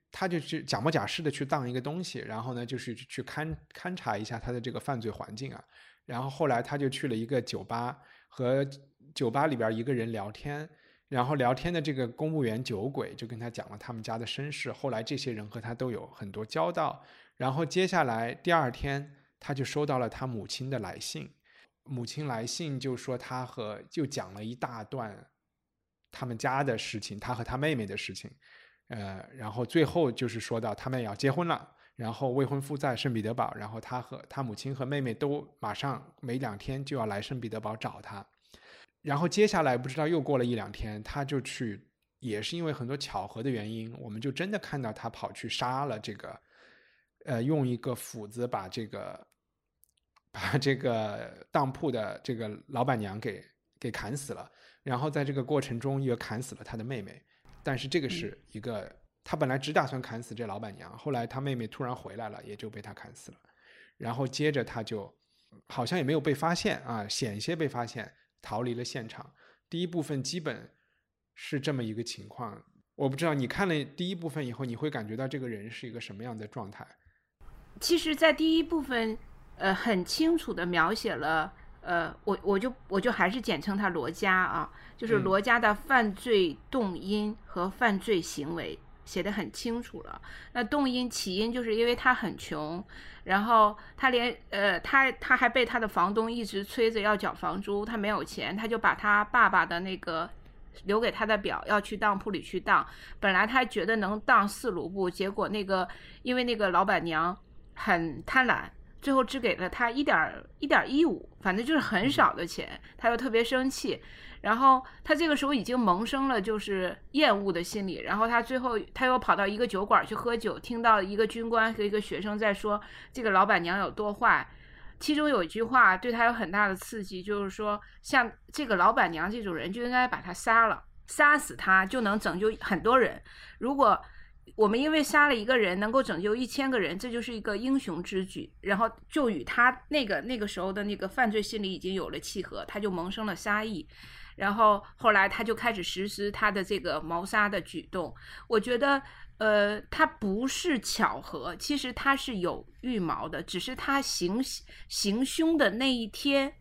他就去假模假式的去当一个东西，然后呢，就是去勘勘察一下他的这个犯罪环境啊。然后后来他就去了一个酒吧，和酒吧里边一个人聊天，然后聊天的这个公务员酒鬼就跟他讲了他们家的身世。后来这些人和他都有很多交道。然后接下来第二天，他就收到了他母亲的来信，母亲来信就说他和就讲了一大段他们家的事情，他和他妹妹的事情。呃，然后最后就是说到他们要结婚了，然后未婚夫在圣彼得堡，然后他和他母亲和妹妹都马上没两天就要来圣彼得堡找他，然后接下来不知道又过了一两天，他就去，也是因为很多巧合的原因，我们就真的看到他跑去杀了这个，呃，用一个斧子把这个把这个当铺的这个老板娘给给砍死了，然后在这个过程中又砍死了他的妹妹，但是这个是一个。他本来只打算砍死这老板娘，后来他妹妹突然回来了，也就被他砍死了。然后接着他就好像也没有被发现啊，险些被发现，逃离了现场。第一部分基本是这么一个情况。我不知道你看了第一部分以后，你会感觉到这个人是一个什么样的状态？其实，在第一部分，呃，很清楚的描写了，呃，我我就我就还是简称他罗家啊，就是罗家的犯罪动因和犯罪行为。写的很清楚了。那动因起因就是因为他很穷，然后他连呃他他还被他的房东一直催着要缴房租，他没有钱，他就把他爸爸的那个留给他的表要去当铺里去当。本来他觉得能当四卢布，结果那个因为那个老板娘很贪婪，最后只给了他一点一点一五，反正就是很少的钱，他又特别生气。然后他这个时候已经萌生了就是厌恶的心理，然后他最后他又跑到一个酒馆去喝酒，听到一个军官和一个学生在说这个老板娘有多坏，其中有一句话对他有很大的刺激，就是说像这个老板娘这种人就应该把他杀了，杀死他就能拯救很多人。如果我们因为杀了一个人能够拯救一千个人，这就是一个英雄之举。然后就与他那个那个时候的那个犯罪心理已经有了契合，他就萌生了杀意。然后后来他就开始实施他的这个谋杀的举动。我觉得，呃，他不是巧合，其实他是有预谋的，只是他行行凶的那一天，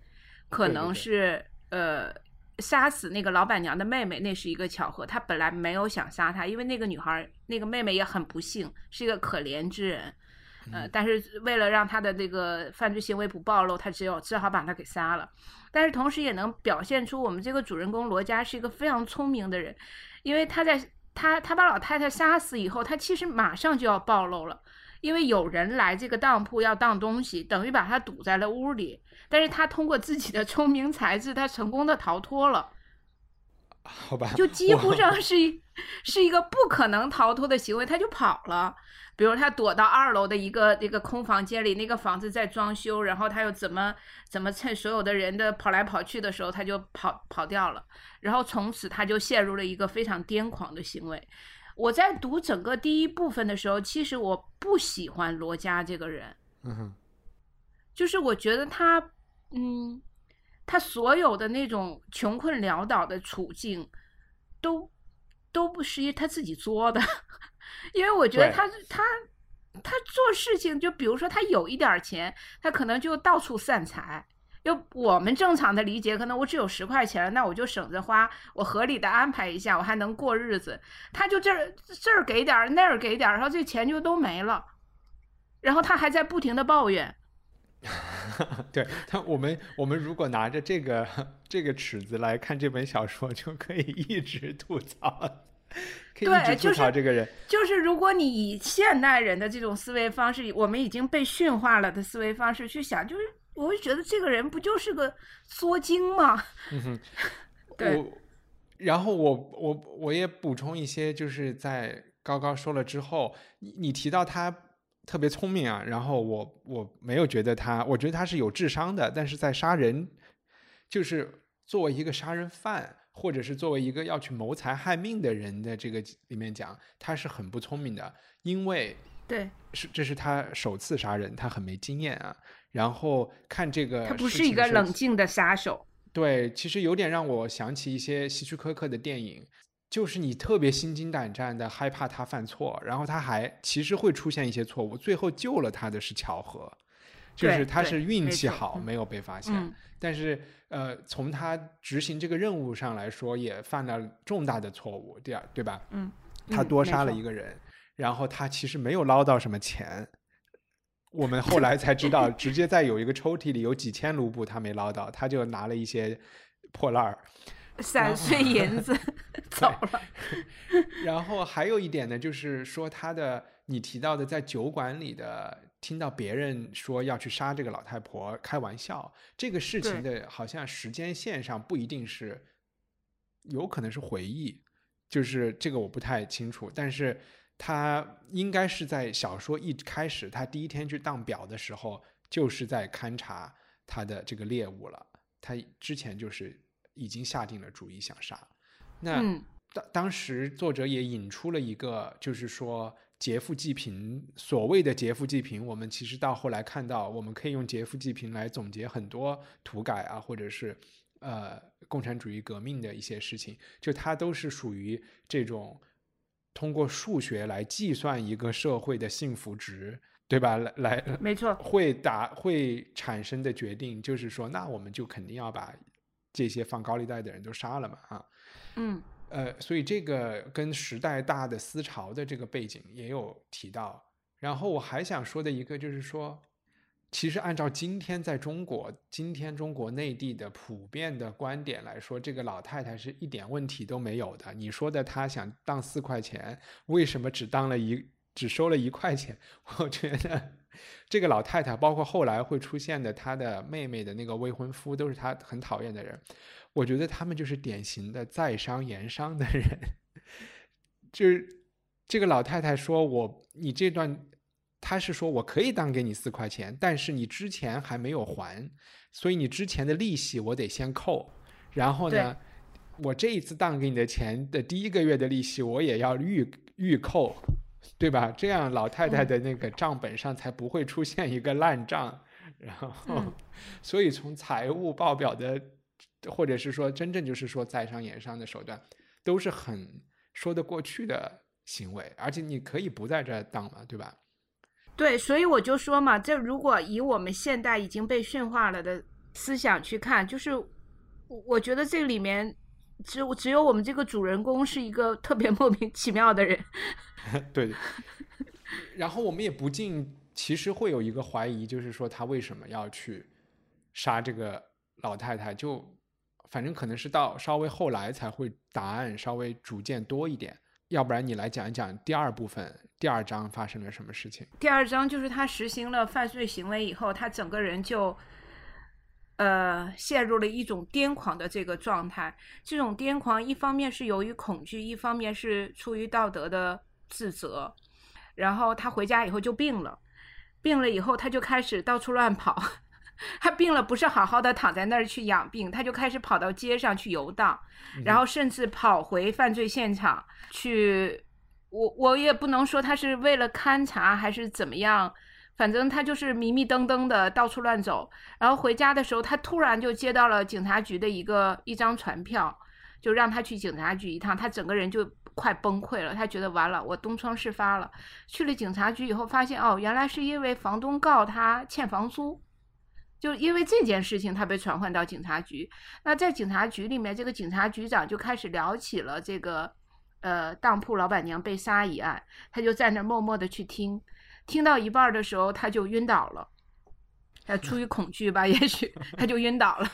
可能是呃杀死那个老板娘的妹妹，那是一个巧合。他本来没有想杀她，因为那个女孩那个妹妹也很不幸，是一个可怜之人。呃，但是为了让他的这个犯罪行为不暴露，他只有只好把他给杀了。但是同时也能表现出我们这个主人公罗家是一个非常聪明的人，因为他在他他把老太太杀死以后，他其实马上就要暴露了，因为有人来这个当铺要当东西，等于把他堵在了屋里。但是他通过自己的聪明才智，他成功的逃脱了。好吧，就几乎上是一是一个不可能逃脱的行为，他就跑了。比如他躲到二楼的一个那个空房间里，那个房子在装修，然后他又怎么怎么趁所有的人的跑来跑去的时候，他就跑跑掉了，然后从此他就陷入了一个非常癫狂的行为。我在读整个第一部分的时候，其实我不喜欢罗家这个人，嗯，就是我觉得他，嗯，他所有的那种穷困潦倒的处境，都都不是他自己作的。因为我觉得他他他做事情，就比如说他有一点钱，他可能就到处散财。就我们正常的理解，可能我只有十块钱，那我就省着花，我合理的安排一下，我还能过日子。他就这儿这儿给点儿，那儿给点儿，然后这钱就都没了，然后他还在不停的抱怨。对他，我们我们如果拿着这个这个尺子来看这本小说，就可以一直吐槽。对，就是这个人，就是如果你以现代人的这种思维方式，我们已经被驯化了的思维方式去想，就是我会觉得这个人不就是个作精吗？嗯哼，对。然后我我我也补充一些，就是在高高说了之后，你你提到他特别聪明啊，然后我我没有觉得他，我觉得他是有智商的，但是在杀人，就是作为一个杀人犯。或者是作为一个要去谋财害命的人的这个里面讲，他是很不聪明的，因为对是这是他首次杀人，他很没经验啊。然后看这个，他不是一个冷静的杀手。对，其实有点让我想起一些希区柯克的电影，就是你特别心惊胆战的害怕他犯错，然后他还其实会出现一些错误，最后救了他的是巧合，就是他是运气好没有被发现，但是。呃，从他执行这个任务上来说，也犯了重大的错误，第二，对吧？嗯，他多杀了一个人，然后他其实没有捞到什么钱。我们后来才知道，直接在有一个抽屉里有几千卢布，他没捞到，他就拿了一些破烂儿。散碎银子 走了。然后还有一点呢，就是说他的你提到的在酒馆里的听到别人说要去杀这个老太婆，开玩笑，这个事情的好像时间线上不一定是，有可能是回忆，就是这个我不太清楚，但是他应该是在小说一开始，他第一天去当表的时候，就是在勘察他的这个猎物了，他之前就是已经下定了主意想杀，那。当当时作者也引出了一个，就是说劫富济贫，所谓的劫富济贫，我们其实到后来看到，我们可以用劫富济贫来总结很多土改啊，或者是呃共产主义革命的一些事情，就它都是属于这种通过数学来计算一个社会的幸福值，对吧？来来，没错，会打会产生的决定，就是说，那我们就肯定要把这些放高利贷的人都杀了嘛，啊，嗯。呃，所以这个跟时代大的思潮的这个背景也有提到。然后我还想说的一个就是说，其实按照今天在中国，今天中国内地的普遍的观点来说，这个老太太是一点问题都没有的。你说的她想当四块钱，为什么只当了一只收了一块钱？我觉得这个老太太，包括后来会出现的她的妹妹的那个未婚夫，都是她很讨厌的人。我觉得他们就是典型的在商言商的人，就是这个老太太说：“我你这段，她是说我可以当给你四块钱，但是你之前还没有还，所以你之前的利息我得先扣。然后呢，我这一次当给你的钱的第一个月的利息我也要预预扣，对吧？这样老太太的那个账本上才不会出现一个烂账。然后，所以从财务报表的。”或者是说，真正就是说在商言商的手段，都是很说得过去的行为，而且你可以不在这当嘛，对吧？对，所以我就说嘛，这如果以我们现代已经被驯化了的思想去看，就是我觉得这里面只只有我们这个主人公是一个特别 莫名其妙的人。对，然后我们也不禁其实会有一个怀疑，就是说他为什么要去杀这个老太太？就反正可能是到稍微后来才会答案稍微逐渐多一点，要不然你来讲一讲第二部分第二章发生了什么事情？第二章就是他实行了犯罪行为以后，他整个人就，呃，陷入了一种癫狂的这个状态。这种癫狂一方面是由于恐惧，一方面是出于道德的自责。然后他回家以后就病了，病了以后他就开始到处乱跑。他病了，不是好好的躺在那儿去养病，他就开始跑到街上去游荡，然后甚至跑回犯罪现场去。我我也不能说他是为了勘察还是怎么样，反正他就是迷迷瞪瞪的到处乱走。然后回家的时候，他突然就接到了警察局的一个一张传票，就让他去警察局一趟。他整个人就快崩溃了，他觉得完了，我东窗事发了。去了警察局以后，发现哦，原来是因为房东告他欠房租。就因为这件事情，他被传唤到警察局。那在警察局里面，这个警察局长就开始聊起了这个，呃，当铺老板娘被杀一案。他就在那默默的去听，听到一半的时候，他就晕倒了。呃，出于恐惧吧，也许他就晕倒了。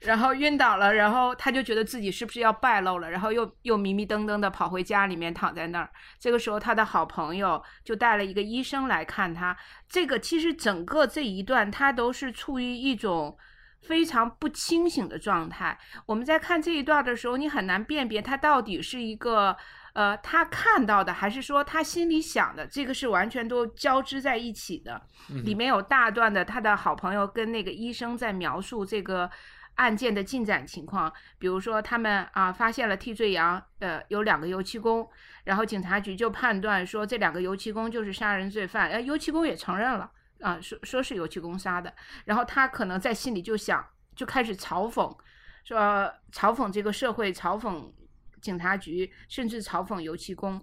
然后晕倒了，然后他就觉得自己是不是要败露了，然后又又迷迷瞪瞪的跑回家里面躺在那儿。这个时候，他的好朋友就带了一个医生来看他。这个其实整个这一段，他都是处于一种非常不清醒的状态。我们在看这一段的时候，你很难辨别他到底是一个呃他看到的，还是说他心里想的。这个是完全都交织在一起的。里面有大段的他的好朋友跟那个医生在描述这个。案件的进展情况，比如说他们啊发现了替罪羊，呃有两个油漆工，然后警察局就判断说这两个油漆工就是杀人罪犯，呃油漆工也承认了啊说说是油漆工杀的，然后他可能在心里就想就开始嘲讽，说嘲讽这个社会，嘲讽警察局，甚至嘲讽油漆工，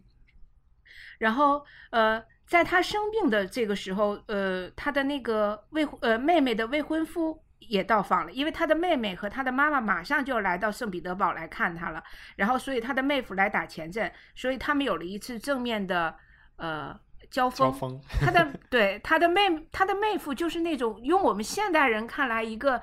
然后呃在他生病的这个时候，呃他的那个未呃妹妹的未婚夫。也到访了，因为他的妹妹和他的妈妈马上就要来到圣彼得堡来看他了，然后所以他的妹夫来打前阵，所以他们有了一次正面的呃交锋。他的对他的妹他的妹夫就是那种用我们现代人看来一个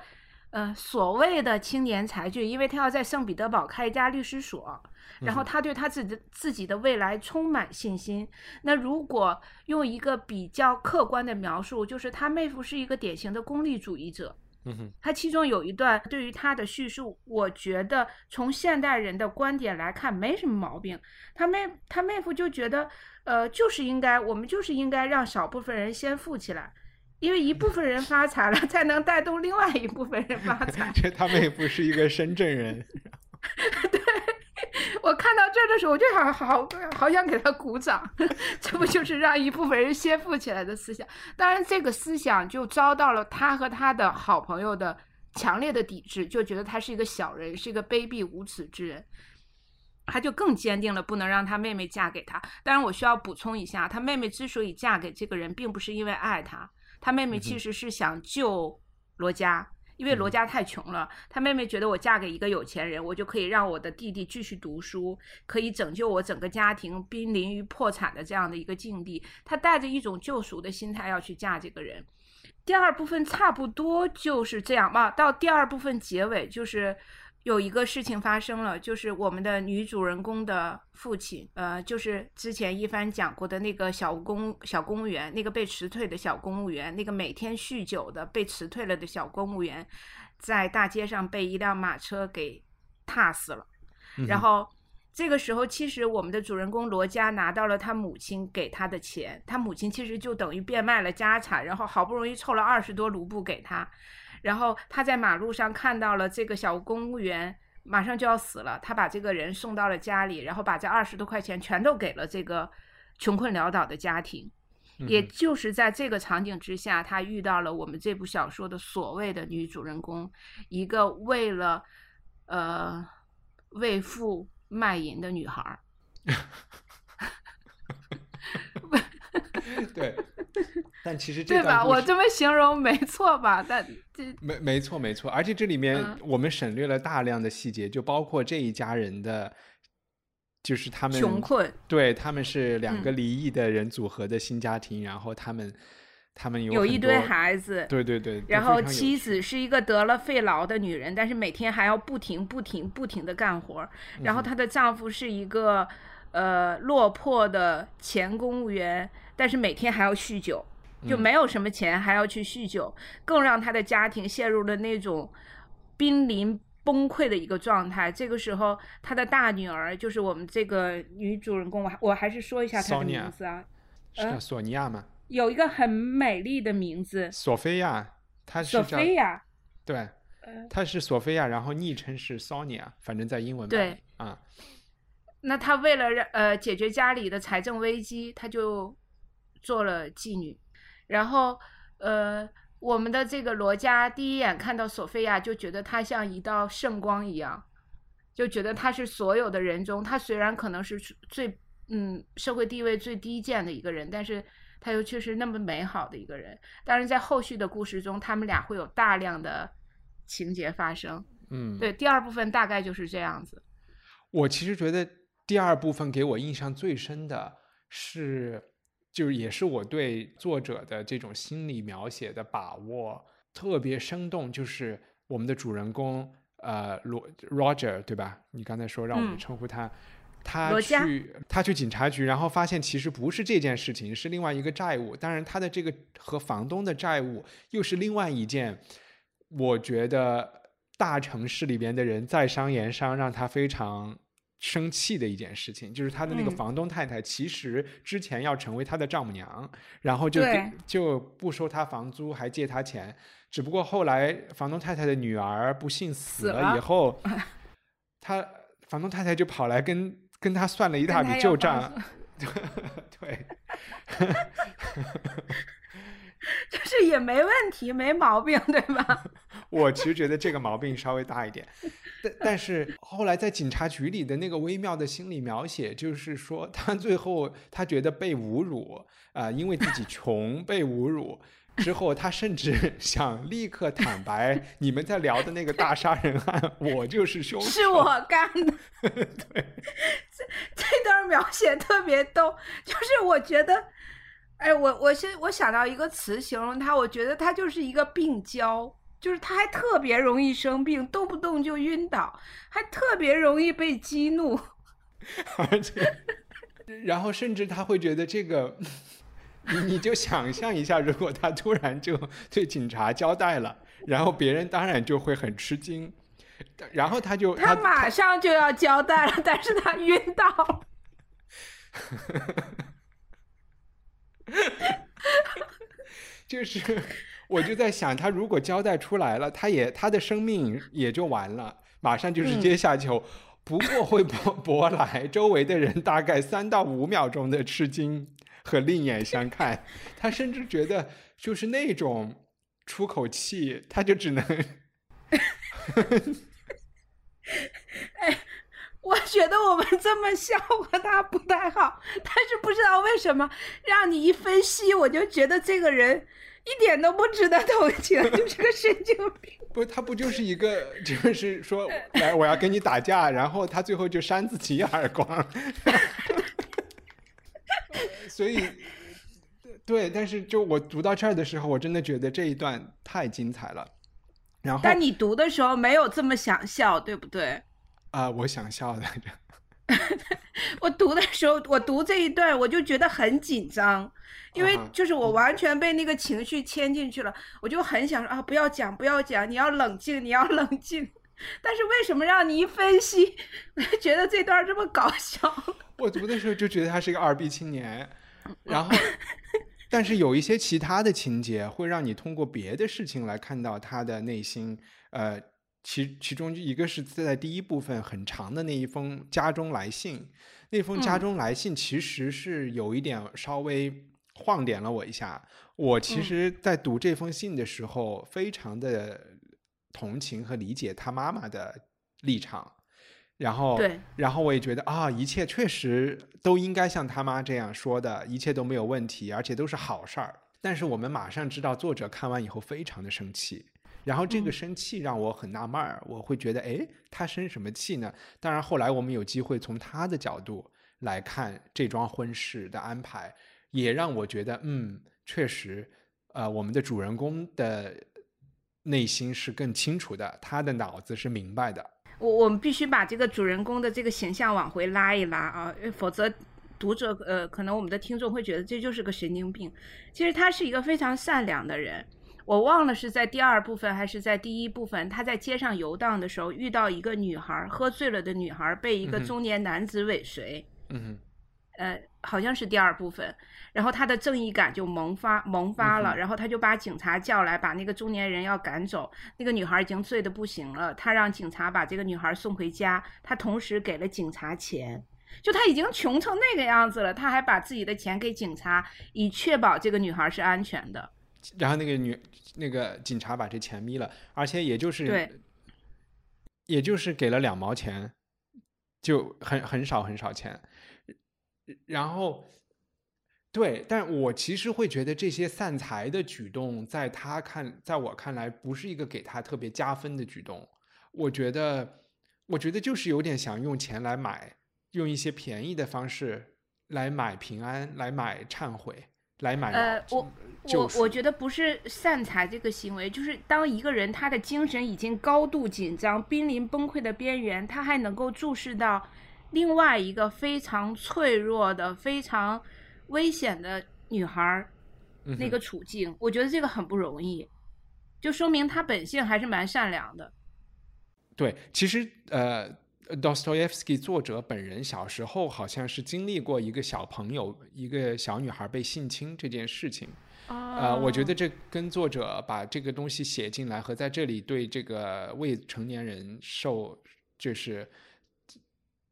呃，所谓的青年才俊，因为他要在圣彼得堡开一家律师所，然后他对他自己的自己的未来充满信心。那如果用一个比较客观的描述，就是他妹夫是一个典型的功利主义者。嗯哼，他其中有一段对于他的叙述，我觉得从现代人的观点来看没什么毛病。他妹他妹夫就觉得，呃，就是应该我们就是应该让少部分人先富起来，因为一部分人发财了，才能带动另外一部分人发 财。这他们也不是一个深圳人。对。我看到这儿的时候，我就好好好想给他鼓掌。这不就是让一部分人先富起来的思想？当然，这个思想就遭到了他和他的好朋友的强烈的抵制，就觉得他是一个小人，是一个卑鄙无耻之人。他就更坚定了不能让他妹妹嫁给他。当然，我需要补充一下，他妹妹之所以嫁给这个人，并不是因为爱他，他妹妹其实是想救罗家。因为罗家太穷了，他妹妹觉得我嫁给一个有钱人，我就可以让我的弟弟继续读书，可以拯救我整个家庭濒临于破产的这样的一个境地。他带着一种救赎的心态要去嫁这个人。第二部分差不多就是这样吧，到第二部分结尾就是。有一个事情发生了，就是我们的女主人公的父亲，呃，就是之前一帆讲过的那个小公小公务员，那个被辞退的小公务员，那个每天酗酒的被辞退了的小公务员，在大街上被一辆马车给踏死了。然后这个时候，其实我们的主人公罗家拿到了他母亲给他的钱，他母亲其实就等于变卖了家产，然后好不容易凑了二十多卢布给他。然后他在马路上看到了这个小公务员马上就要死了，他把这个人送到了家里，然后把这二十多块钱全都给了这个穷困潦倒的家庭。也就是在这个场景之下，他遇到了我们这部小说的所谓的女主人公，一个为了呃为父卖淫的女孩儿。对。但其实这对吧？我这么形容没错吧？但这没没错没错，而且这里面我们省略了大量的细节，就包括这一家人的，就是他们穷困，对他们是两个离异的人组合的新家庭，然后他们他们有有一堆孩子，对对对，然后妻子是一个得了肺痨的女人，但是每天还要不停不停不停的干活，然后她的丈夫是一个呃落魄的前公务员，但是每天还要酗酒。就没有什么钱，还要去酗酒，更让他的家庭陷入了那种濒临崩溃的一个状态。这个时候，他的大女儿就是我们这个女主人公，我我还是说一下她的名字啊，是叫索尼娅吗？有一个很美丽的名字，索菲亚，她是索菲亚，对，她是索菲亚，然后昵称是 Sonia，反正在英文对啊。那她为了让呃解决家里的财政危机，她就做了妓女。然后，呃，我们的这个罗家第一眼看到索菲亚，就觉得她像一道圣光一样，就觉得她是所有的人中，她虽然可能是最嗯社会地位最低贱的一个人，但是她又却是那么美好的一个人。当然，在后续的故事中，他们俩会有大量的情节发生。嗯，对，第二部分大概就是这样子。我其实觉得第二部分给我印象最深的是。就是也是我对作者的这种心理描写的把握特别生动，就是我们的主人公呃罗 Roger 对吧？你刚才说让我们称呼他，他去他去警察局，然后发现其实不是这件事情，是另外一个债务。当然他的这个和房东的债务又是另外一件，我觉得大城市里边的人在商言商，让他非常。生气的一件事情，就是他的那个房东太太，其实之前要成为他的丈母娘，然后就就不收他房租，还借他钱。只不过后来房东太太的女儿不幸死了以后，他房东太太就跑来跟跟他算了一大笔旧账，对，就是也没问题，没毛病，对吧？我其实觉得这个毛病稍微大一点。但但是后来在警察局里的那个微妙的心理描写，就是说他最后他觉得被侮辱啊，因为自己穷被侮辱之后，他甚至 想立刻坦白，你们在聊的那个大杀人案，我就是凶手，是我干的。对，这这段描写特别逗，就是我觉得，哎，我我先我想到一个词形容他，我觉得他就是一个病娇。就是他还特别容易生病，动不动就晕倒，还特别容易被激怒，而且，然后甚至他会觉得这个，你你就想象一下，如果他突然就对警察交代了，然后别人当然就会很吃惊，然后他就他马上就要交代了，但是他晕倒。就是，我就在想，他如果交代出来了，他也他的生命也就完了，马上就是阶下囚，不过会博 博来周围的人大概三到五秒钟的吃惊和另眼相看，他甚至觉得就是那种出口气，他就只能。哎。我觉得我们这么笑话他不太好，但是不知道为什么让你一分析，我就觉得这个人一点都不值得同情，就是个神经病。不，他不就是一个，就是说，来，我要跟你打架，然后他最后就扇自己一耳光。所以，对，但是就我读到这儿的时候，我真的觉得这一段太精彩了。然后，但你读的时候没有这么想笑，对不对？啊，我想笑来着。我读的时候，我读这一段，我就觉得很紧张，因为就是我完全被那个情绪牵进去了，我就很想说啊，不要讲，不要讲，你要冷静，你要冷静。但是为什么让你一分析，我 就觉得这段这么搞笑？我读的时候就觉得他是一个二逼青年，然后，但是有一些其他的情节会让你通过别的事情来看到他的内心，呃。其其中一个是在第一部分很长的那一封家中来信，那封家中来信其实是有一点稍微晃点了我一下。我其实，在读这封信的时候，非常的同情和理解他妈妈的立场，然后，然后我也觉得啊，一切确实都应该像他妈这样说的，一切都没有问题，而且都是好事儿。但是我们马上知道，作者看完以后非常的生气。然后这个生气让我很纳闷儿，我会觉得，哎，他生什么气呢？当然，后来我们有机会从他的角度来看这桩婚事的安排，也让我觉得，嗯，确实，呃，我们的主人公的内心是更清楚的，他的脑子是明白的。我我们必须把这个主人公的这个形象往回拉一拉啊，否则读者呃，可能我们的听众会觉得这就是个神经病。其实他是一个非常善良的人。我忘了是在第二部分还是在第一部分，他在街上游荡的时候遇到一个女孩，喝醉了的女孩被一个中年男子尾随。嗯呃，好像是第二部分，然后他的正义感就萌发萌发了，然后他就把警察叫来，把那个中年人要赶走。那个女孩已经醉得不行了，他让警察把这个女孩送回家，他同时给了警察钱，就他已经穷成那个样子了，他还把自己的钱给警察，以确保这个女孩是安全的。然后那个女。那个警察把这钱眯了，而且也就是，也就是给了两毛钱，就很很少很少钱。然后，对，但我其实会觉得这些散财的举动，在他看，在我看来，不是一个给他特别加分的举动。我觉得，我觉得就是有点想用钱来买，用一些便宜的方式来买平安，来买忏悔。来买呃，我我我觉得不是散财这个行为，就是当一个人他的精神已经高度紧张、濒临崩溃的边缘，他还能够注视到另外一个非常脆弱的、非常危险的女孩那个处境，我觉得这个很不容易，就说明他本性还是蛮善良的。对，其实呃。Dostoevsky 作者本人小时候好像是经历过一个小朋友、一个小女孩被性侵这件事情。呃，我觉得这跟作者把这个东西写进来和在这里对这个未成年人受，就是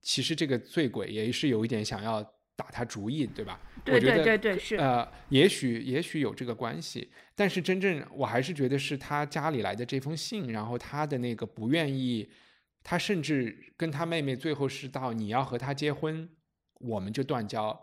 其实这个醉鬼也是有一点想要打他主意，对吧？对对对对，是。呃，也许也许有这个关系，但是真正我还是觉得是他家里来的这封信，然后他的那个不愿意。他甚至跟他妹妹最后是到你要和他结婚，我们就断交，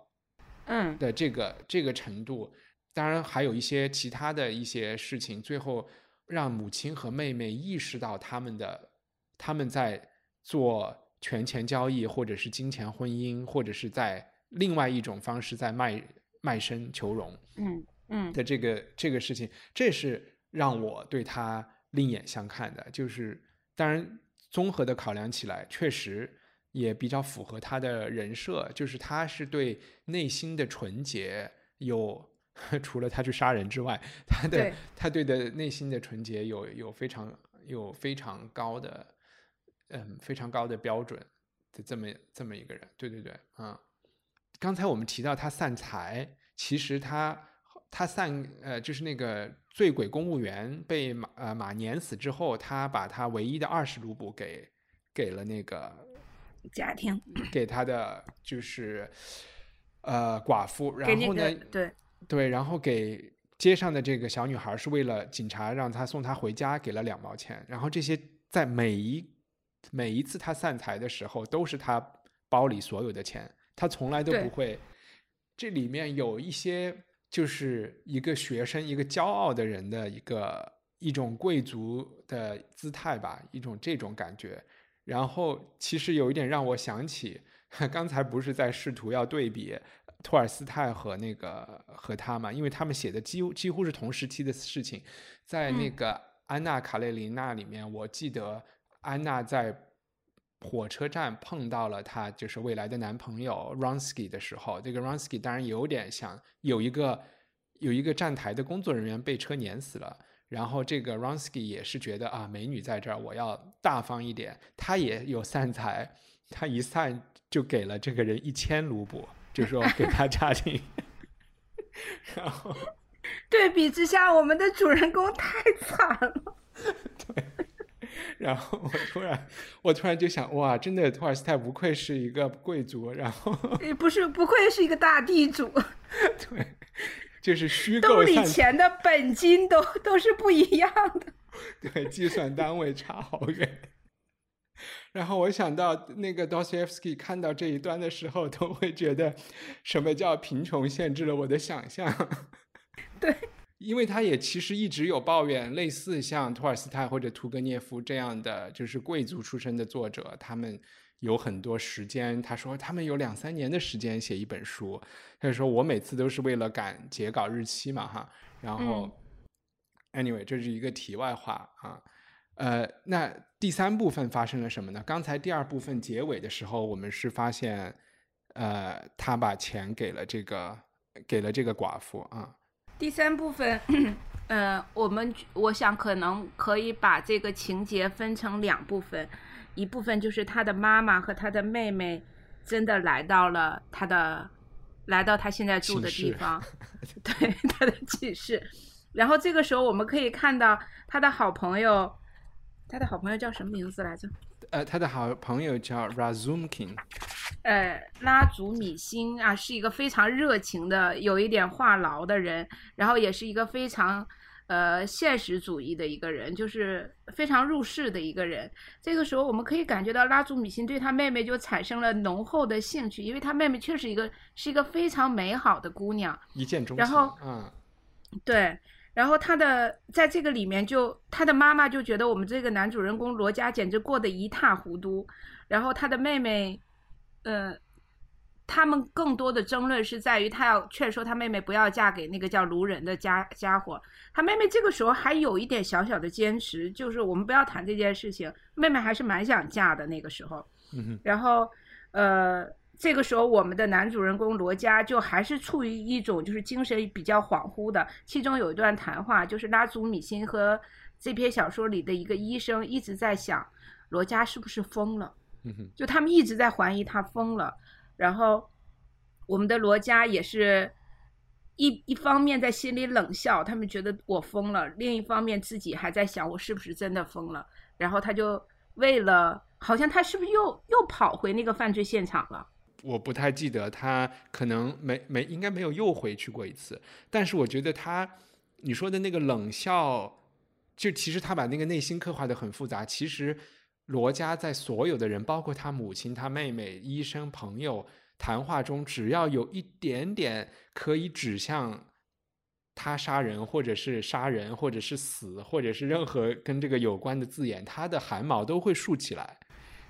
嗯的这个这个程度，当然还有一些其他的一些事情，最后让母亲和妹妹意识到他们的他们在做权钱交易，或者是金钱婚姻，或者是在另外一种方式在卖卖身求荣，嗯嗯的这个这个事情，这是让我对他。另眼相看的。就是当然综合的考量起来，确实也比较符合他的人设，就是他是对内心的纯洁有。除了他去杀人之外，他的他对的内心的纯洁有有非常有非常高的，嗯，非常高的标准的这么这么一个人，对对对，啊，刚才我们提到他散财，其实他他散呃就是那个醉鬼公务员被马呃马碾死之后，他把他唯一的二十卢布给给了那个家庭，给他的就是呃寡妇，然后呢对。对，然后给街上的这个小女孩是为了警察让她送她回家，给了两毛钱。然后这些在每一每一次他散财的时候，都是他包里所有的钱，他从来都不会。这里面有一些就是一个学生，一个骄傲的人的一个一种贵族的姿态吧，一种这种感觉。然后其实有一点让我想起，刚才不是在试图要对比。托尔斯泰和那个和他嘛，因为他们写的几乎几乎是同时期的事情，在那个《安娜·卡列琳娜》里面，我记得安娜在火车站碰到了她就是未来的男朋友 Ronsky 的时候，这个 Ronsky 当然有点想有一个有一个站台的工作人员被车碾死了，然后这个 Ronsky 也是觉得啊，美女在这儿，我要大方一点，他也有散财，他一散就给了这个人一千卢布。就说给他家庭，然后对比之下，我们的主人公太惨了。对，然后我突然，我突然就想，哇，真的，托尔斯泰不愧是一个贵族，然后也不是，不愧是一个大地主。对，就是虚构。兜里钱的本金都都是不一样的。对，计算单位差好远。然后我想到那个 Dostoevsky 看到这一段的时候，都会觉得什么叫贫穷限制了我的想象。对，因为他也其实一直有抱怨，类似像托尔斯泰或者屠格涅夫这样的就是贵族出身的作者，他们有很多时间。他说他们有两三年的时间写一本书。他说我每次都是为了赶截稿日期嘛，哈。然后，anyway，这是一个题外话啊。呃，那第三部分发生了什么呢？刚才第二部分结尾的时候，我们是发现，呃，他把钱给了这个，给了这个寡妇啊。第三部分，呃，我们我想可能可以把这个情节分成两部分，一部分就是他的妈妈和他的妹妹真的来到了他的，来到他现在住的地方，对他的寝室，然后这个时候我们可以看到他的好朋友。他的好朋友叫什么名字来着？呃，他的好朋友叫 Razumkin，呃，拉祖米辛啊，是一个非常热情的，有一点话痨的人，然后也是一个非常呃现实主义的一个人，就是非常入世的一个人。这个时候，我们可以感觉到拉祖米辛对他妹妹就产生了浓厚的兴趣，因为他妹妹确实一个是一个非常美好的姑娘，一见钟情。然后，嗯，对。然后他的在这个里面，就他的妈妈就觉得我们这个男主人公罗家简直过得一塌糊涂。然后他的妹妹，呃，他们更多的争论是在于他要劝说他妹妹不要嫁给那个叫卢人的家家伙。他妹妹这个时候还有一点小小的坚持，就是我们不要谈这件事情。妹妹还是蛮想嫁的那个时候。然后，呃。这个时候，我们的男主人公罗家就还是处于一种就是精神比较恍惚的。其中有一段谈话，就是拉祖米辛和这篇小说里的一个医生一直在想，罗家是不是疯了？就他们一直在怀疑他疯了。然后，我们的罗家也是一一方面在心里冷笑，他们觉得我疯了；另一方面自己还在想，我是不是真的疯了？然后他就为了，好像他是不是又又跑回那个犯罪现场了？我不太记得他可能没没应该没有又回去过一次，但是我觉得他你说的那个冷笑，就其实他把那个内心刻画的很复杂。其实罗家在所有的人，包括他母亲、他妹妹、医生、朋友谈话中，只要有一点点可以指向他杀人，或者是杀人，或者是死，或者是任何跟这个有关的字眼，他的汗毛都会竖起来。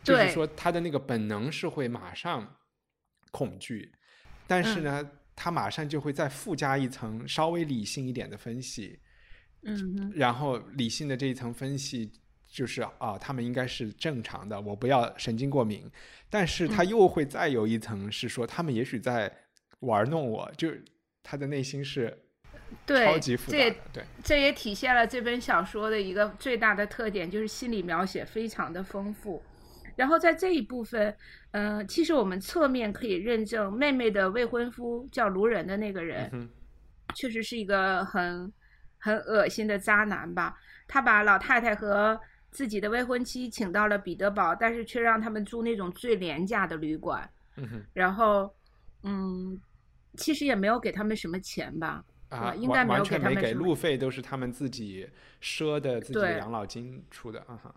就是说，他的那个本能是会马上。恐惧，但是呢，他马上就会再附加一层稍微理性一点的分析，嗯然后理性的这一层分析就是啊，他们应该是正常的，我不要神经过敏。但是他又会再有一层是说，他们也许在玩弄我，就他的内心是对，超级复杂的，对，这也体现了这本小说的一个最大的特点，就是心理描写非常的丰富。然后在这一部分，嗯、其实我们侧面可以认证，妹妹的未婚夫叫卢人的那个人，嗯确实是一个很很恶心的渣男吧。他把老太太和自己的未婚妻请到了彼得堡，但是却让他们住那种最廉价的旅馆。嗯哼然后，嗯，其实也没有给他们什么钱吧。啊，应该没有完完全没给，他们什么路费都是他们自己赊的自己的养老金出的，啊哈，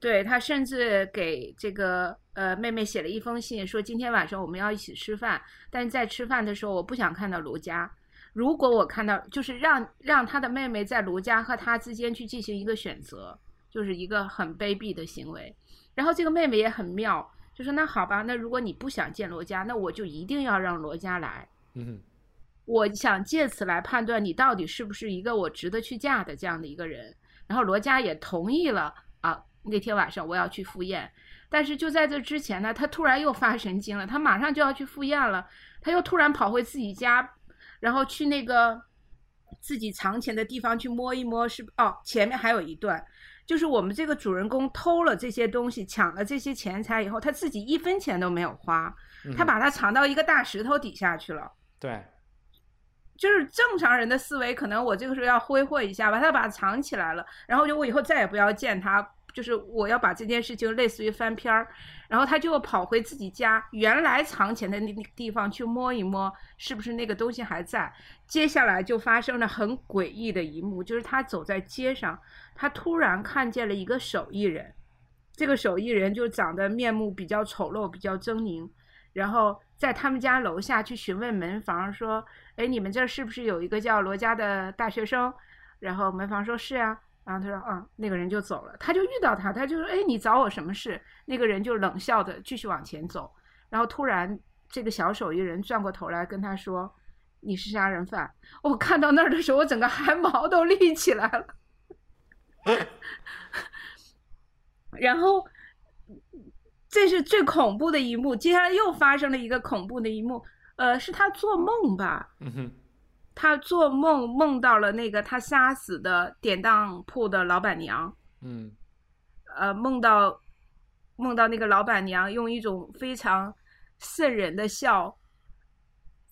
对他甚至给这个呃妹妹写了一封信，说今天晚上我们要一起吃饭，但是在吃饭的时候我不想看到卢家。如果我看到，就是让让他的妹妹在卢家和他之间去进行一个选择，就是一个很卑鄙的行为。然后这个妹妹也很妙，就说那好吧，那如果你不想见罗家，那我就一定要让罗家来。嗯哼，我想借此来判断你到底是不是一个我值得去嫁的这样的一个人。然后罗家也同意了啊，那天晚上我要去赴宴。但是就在这之前呢，他突然又发神经了，他马上就要去赴宴了，他又突然跑回自己家，然后去那个自己藏钱的地方去摸一摸是，哦，前面还有一段。就是我们这个主人公偷了这些东西，抢了这些钱财以后，他自己一分钱都没有花，他把它藏到一个大石头底下去了。对，就是正常人的思维，可能我这个时候要挥霍一下，把他把它藏起来了，然后就我以后再也不要见他，就是我要把这件事情类似于翻篇儿，然后他就跑回自己家原来藏钱的那个地方去摸一摸，是不是那个东西还在？接下来就发生了很诡异的一幕，就是他走在街上，他突然看见了一个手艺人，这个手艺人就长得面目比较丑陋，比较狰狞，然后在他们家楼下去询问门房说。哎，你们这是不是有一个叫罗家的大学生？然后门房说是啊，然后他说啊，那个人就走了，他就遇到他，他就说，哎，你找我什么事？那个人就冷笑的继续往前走，然后突然这个小手艺人转过头来跟他说，你是杀人犯。我看到那儿的时候，我整个汗毛都立起来了。然后这是最恐怖的一幕，接下来又发生了一个恐怖的一幕。呃，是他做梦吧？嗯哼，他做梦梦到了那个他杀死的典当铺的老板娘，嗯呃，梦到梦到那个老板娘用一种非常瘆人的笑，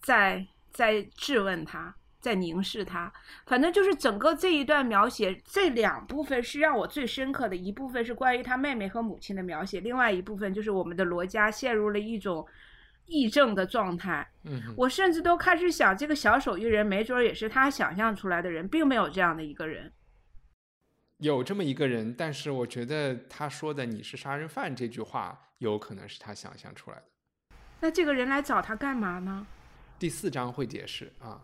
在在质问他，在凝视他。反正就是整个这一段描写，这两部分是让我最深刻的一部分是关于他妹妹和母亲的描写，另外一部分就是我们的罗家陷入了一种癔症的状态。嗯，我甚至都开始想，这个小手艺人没准儿也是他想象出来的人，并没有这样的一个人。有这么一个人，但是我觉得他说的“你是杀人犯”这句话，有可能是他想象出来的。那这个人来找他干嘛呢第四章会解释啊。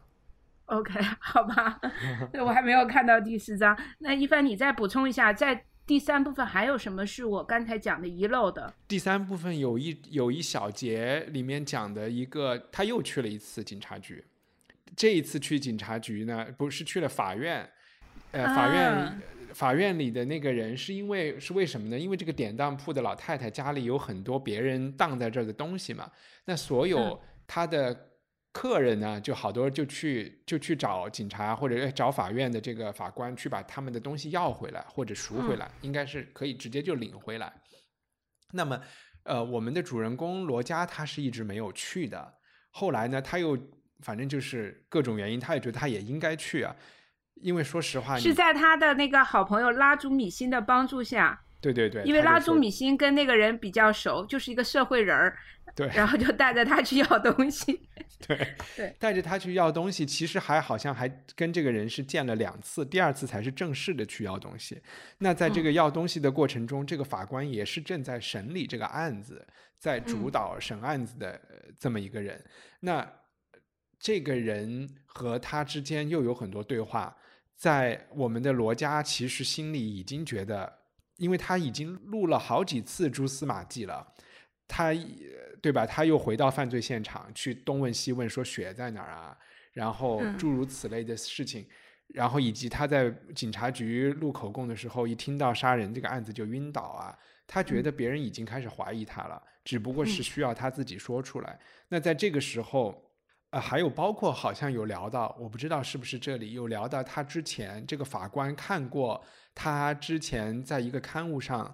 ？OK，好吧，我还没有看到第四章。那一凡，你再补充一下，在第三部分还有什么是我刚才讲的遗漏的？第三部分有一有一小节里面讲的一个，他又去了一次警察局。这一次去警察局呢，不是去了法院，呃，法院、啊法院里的那个人是因为是为什么呢？因为这个典当铺的老太太家里有很多别人当在这儿的东西嘛，那所有嗯他的客人呢，就好多就去就去找警察或者呃找法院的这个法官去把他们的东西要回来或者赎回嗯来，应该是可以直接就领回来。那么，呃，我们的主人公罗家他是一直没有去的。后来呢，他又反正就是各种原因，他也觉得他也应该去啊。因为说实话，是在他的那个好朋友拉祖米辛的帮助下，对对对，因为拉朱米辛跟那个人比较熟，就是一个社会人儿，对然后就带着他去要东西。对对带着他去要东西，其实还好像还跟这个人是见了两次，第二次才是正式的去要东西。那在这嗯个要东西的过程中，这个法官也是正在审理这个案子，在主嗯导审案子的呃这么一个人。那这个人和他之间又有很多对话，在我们的罗家其实心里已经觉得，因为他已经录了好几次蛛丝马迹了。他呃对吧？他又回到犯罪现场去东问西问，说血在哪儿啊？然后嗯诸如此类的事情，然后以及他在警察局录口供的时候，一听到杀人这个案子就晕倒啊，他觉得别人已经开始怀疑他了，只不过是需要他自己说出来。那在这个时候，呃，还有包括好像有聊到，我不知道是不是这里有聊到他之前这个法官看过他之前在一个刊物上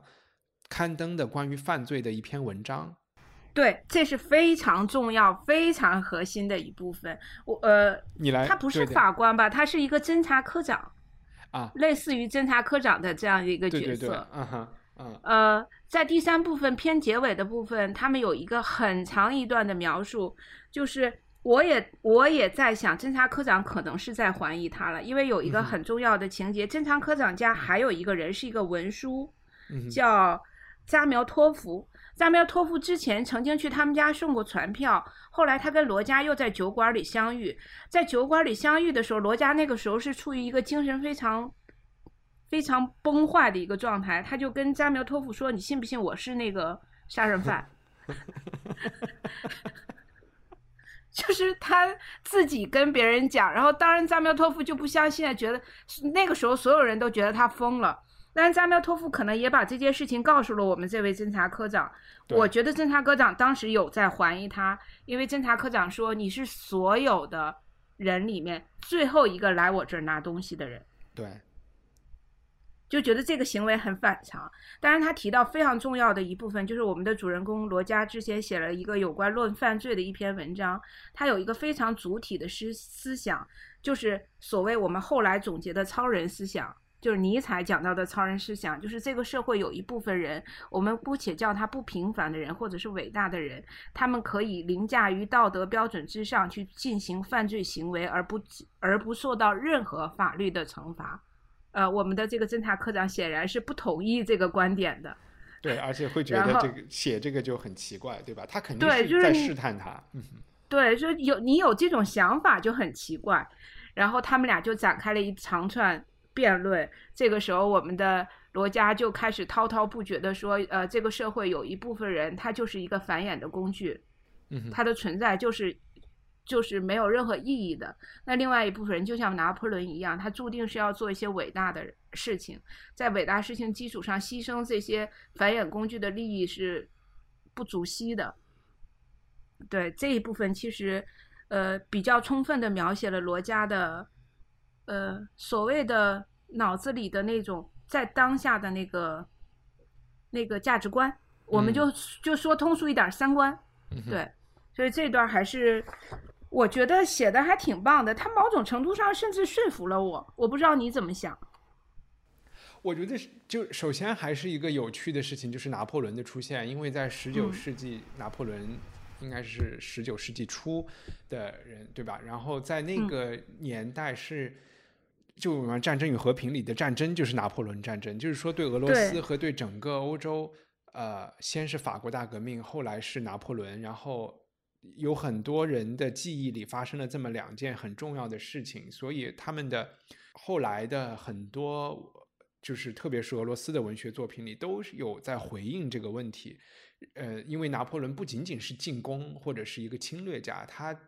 刊登的关于犯罪的一篇文章。对，这是非常重要、非常核心的一部分。我呃，你来，他不是法官吧？他是一个侦查科长啊，类似于侦查科长的这样一个角色。嗯哼，嗯。呃，在第三部分偏结尾的部分，他们有一个很长一段的描述，就是我也我也在想，侦查科长可能是在怀疑他了，因为有一个很重要的情节，侦查科长家还有一个人是一个文书，叫加苗托夫。扎苗托夫之前曾经去他们家送过传票，后来他跟罗家又在酒馆里相遇，在酒馆里相遇的时候，罗家那个时候是处于一个精神非常非常崩坏的一个状态，他就跟扎苗托夫说：“你信不信我是那个杀人犯？” 就是他自己跟别人讲，然后当然扎苗托夫就不相信，觉得那个时候所有人都觉得他疯了。但是扎苗托夫可能也把这件事情告诉了我们这位侦查科长。我觉得侦查科长当时有在怀疑他，因为侦查科长说你是所有的人里面最后一个来我这儿拿东西的人。对，就觉得这个行为很反常。当然，他提到非常重要的一部分，就是我们的主人公罗家之前写了一个有关论犯罪的一篇文章，他有一个非常主体的思思想，就是所谓我们后来总结的超人思想。就是尼采讲到的超人思想，就是这个社会有一部分人，我们姑且叫他不平凡的人，或者是伟大的人，他们可以凌驾于道德标准之上去进行犯罪行为，而不而不受到任何法律的惩罚。呃，我们的这个侦查科长显然是不同意这个观点的。对，而且会觉得这个写这个就很奇怪，对吧？他肯定是在试探他。嗯，对，就有你有这种想法就很奇怪。然后他们俩就展开了一长串。辩论，这个时候我们的罗家就开始滔滔不绝的说，呃，这个社会有一部分人，他就是一个繁衍的工具，嗯，他的存在就是就是没有任何意义的。那另外一部分人就像拿破仑一样，他注定是要做一些伟大的事情，在伟大事情基础上牺牲这些繁衍工具的利益是不足惜的。对这一部分，其实呃比较充分的描写了罗家的呃所谓的。脑子里的那种在当下的那个那个价值观，我们就就说通俗一点，三观，对，所以这段还是我觉得写的还挺棒的，他某种程度上甚至说服了我，我不知道你怎么想。我觉得就首先还是一个有趣的事情，就是拿破仑的出现，因为在十九世纪，拿破仑应该是十九世纪初的人，对吧？然后在那个年代是。就我们《战争与和平》里的战争就是拿破仑战争，就是说对俄罗斯和对整个欧洲，呃，先是法国大革命，后来是拿破仑，然后有很多人的记忆里发生了这么两件很重要的事情，所以他们的后来的很多，就是特别是俄罗斯的文学作品里都有在回应这个问题，呃，因为拿破仑不仅仅是进攻或者是一个侵略家，他。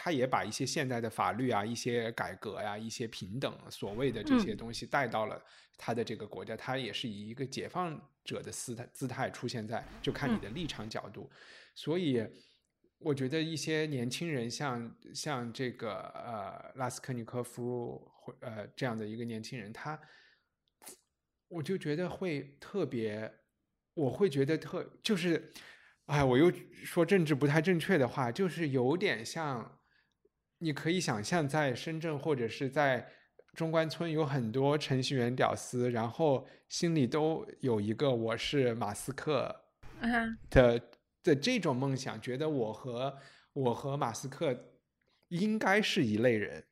他也把一些现代的法律啊、一些改革呀、一些平等所谓的这些东西带到了他的这个国家。他也是以一个解放者的姿态姿态出现在，就看你的立场角度。所以，我觉得一些年轻人，像像这个呃拉斯科尼科夫呃这样的一个年轻人，他，我就觉得会特别，我会觉得特就是，哎，我又说政治不太正确的话，就是有点像。你可以想象，在深圳或者是在中关村，有很多程序员屌丝，然后心里都有一个我是马斯克的的这种梦想，觉得我和我和马斯克应该是一类人。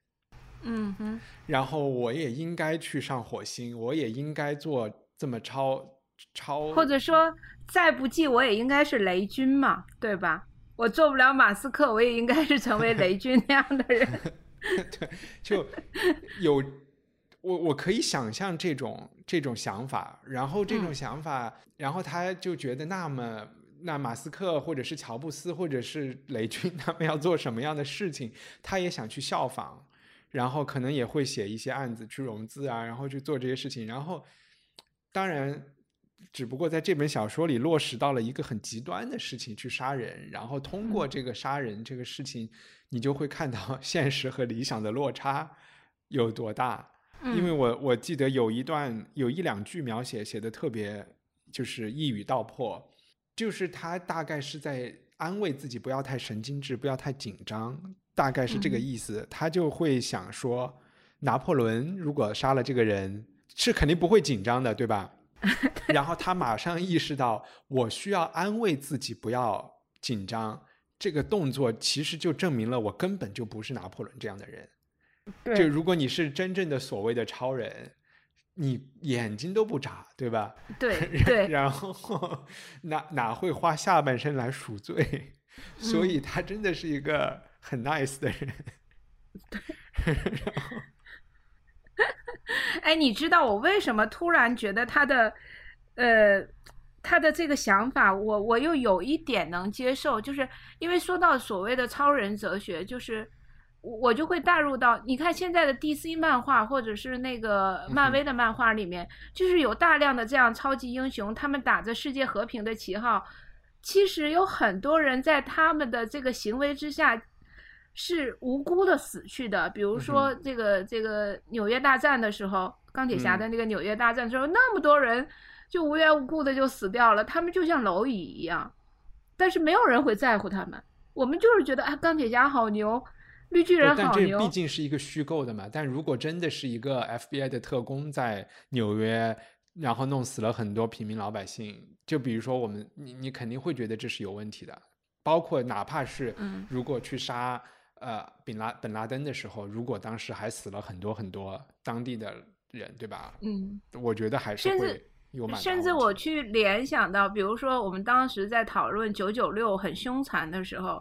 嗯哼。然后我也应该去上火星，我也应该做这么超超，或者说再不济，我也应该是雷军嘛，对吧？我做不了马斯克，我也应该是成为雷军那样的人。对，就有我，我可以想象这种这种想法，然后这种想法，然后他就觉得，那么那马斯克或者是乔布斯或者是雷军他们要做什么样的事情，他也想去效仿。然后可能也会写一些案子去融资啊，然后去做这些事情。然后，当然，只不过在这本小说里落实到了一个很极端的事情，去杀人。然后通过这个杀人这个事情，你就会看到 现实和理想的落差有多大。因为我我记得有一段有一两句描写写的特别就是一语道破，就是他大概是在安慰自己不要太神经质，不要太紧张。大概是这个意思，他就会想说，拿破仑如果杀了这个人，是肯定不会紧张的，对吧？然后他马上意识到，我需要安慰自己不要紧张。这个动作其实就证明了我根本就不是拿破仑这样的人。就如果你是真正的所谓的超人，你眼睛都不眨，对吧？对对。然后哪哪会花下半身来赎罪？所以他真的是一个。很 nice 的人，对。然后哎，你知道我为什么突然觉得他的，呃，他的这个想法，我我又有一点能接受，就是因为说到所谓的超人哲学，就是我就会带入到，你看现在的 DC 漫画或者是那个漫威的漫画里面，就是有大量的这样超级英雄，他们打着世界和平的旗号，其实有很多人在他们的这个行为之下。是无辜的死去的，比如说这个这个纽约大战的时候，钢铁侠的那个纽约大战之后，那么多人就无缘无故的就死掉了，他们就像蝼蚁一样，但是没有人会在乎他们。我们就是觉得啊，钢铁侠好牛，绿巨人好牛。但这毕竟是一个虚构的嘛。但如果真的是一个 FBI 的特工在纽约，然后弄死了很多平民老百姓，就比如说我们，你你肯定会觉得这是有问题的。包括哪怕是如果去杀。呃，本拉本拉登的时候，如果当时还死了很多很多当地的人，对吧？嗯，我觉得还是会有蛮。甚至我去联想到，比如说我们当时在讨论九九六很凶残的时候，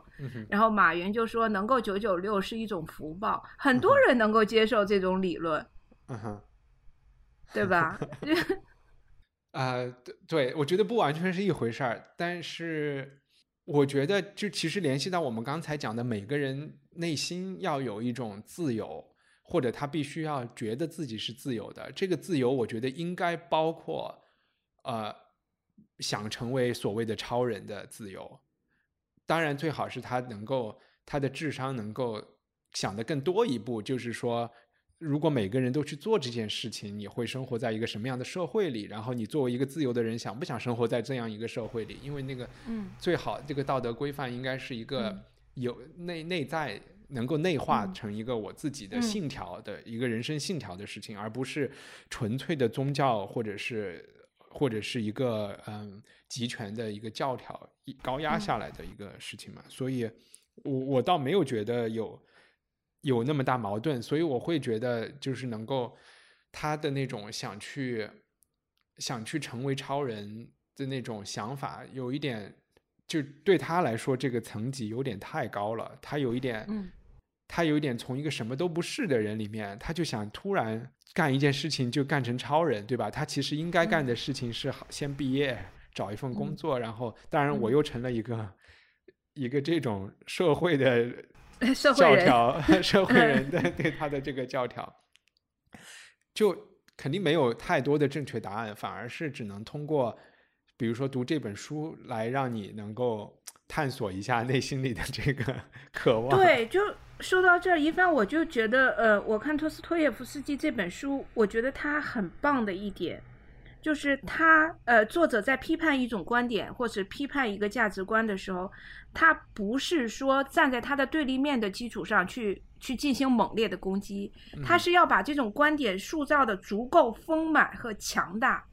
然后马云就说能够九九六是一种福报，很多人能够接受这种理论，嗯哼，对吧？啊，对对，我觉得不完全是一回事儿，但是。我觉得，就其实联系到我们刚才讲的，每个人内心要有一种自由，或者他必须要觉得自己是自由的。这个自由，我觉得应该包括，呃，想成为所谓的超人的自由。当然，最好是他能够，他的智商能够想得更多一步，就是说。如果每个人都去做这件事情，你会生活在一个什么样的社会里？然后你作为一个自由的人，想不想生活在这样一个社会里？因为那个，嗯，最好这个道德规范应该是一个有内内在能够内化成一个我自己的信条的一个人生信条的事情，而不是纯粹的宗教或者是或者是一个嗯集权的一个教条高压下来的一个事情嘛。所以，我我倒没有觉得有。有那么大矛盾，所以我会觉得，就是能够他的那种想去想去成为超人的那种想法，有一点，就对他来说，这个层级有点太高了。他有一点，他有点从一个什么都不是的人里面，他就想突然干一件事情就干成超人，对吧？他其实应该干的事情是好先毕业，找一份工作，然后，当然我又成了一个一个这种社会的。教条，社会人的对他的这个教条，就肯定没有太多的正确答案，反而是只能通过，比如说读这本书来让你能够探索一下内心里的这个 渴望。对，就说到这儿，一帆我就觉得，呃，我看托斯托耶夫斯基这本书，我觉得他很棒的一点。就是他，呃，作者在批判一种观点或者批判一个价值观的时候，他不是说站在他的对立面的基础上去去进行猛烈的攻击，他是要把这种观点塑造的足够丰满和强大，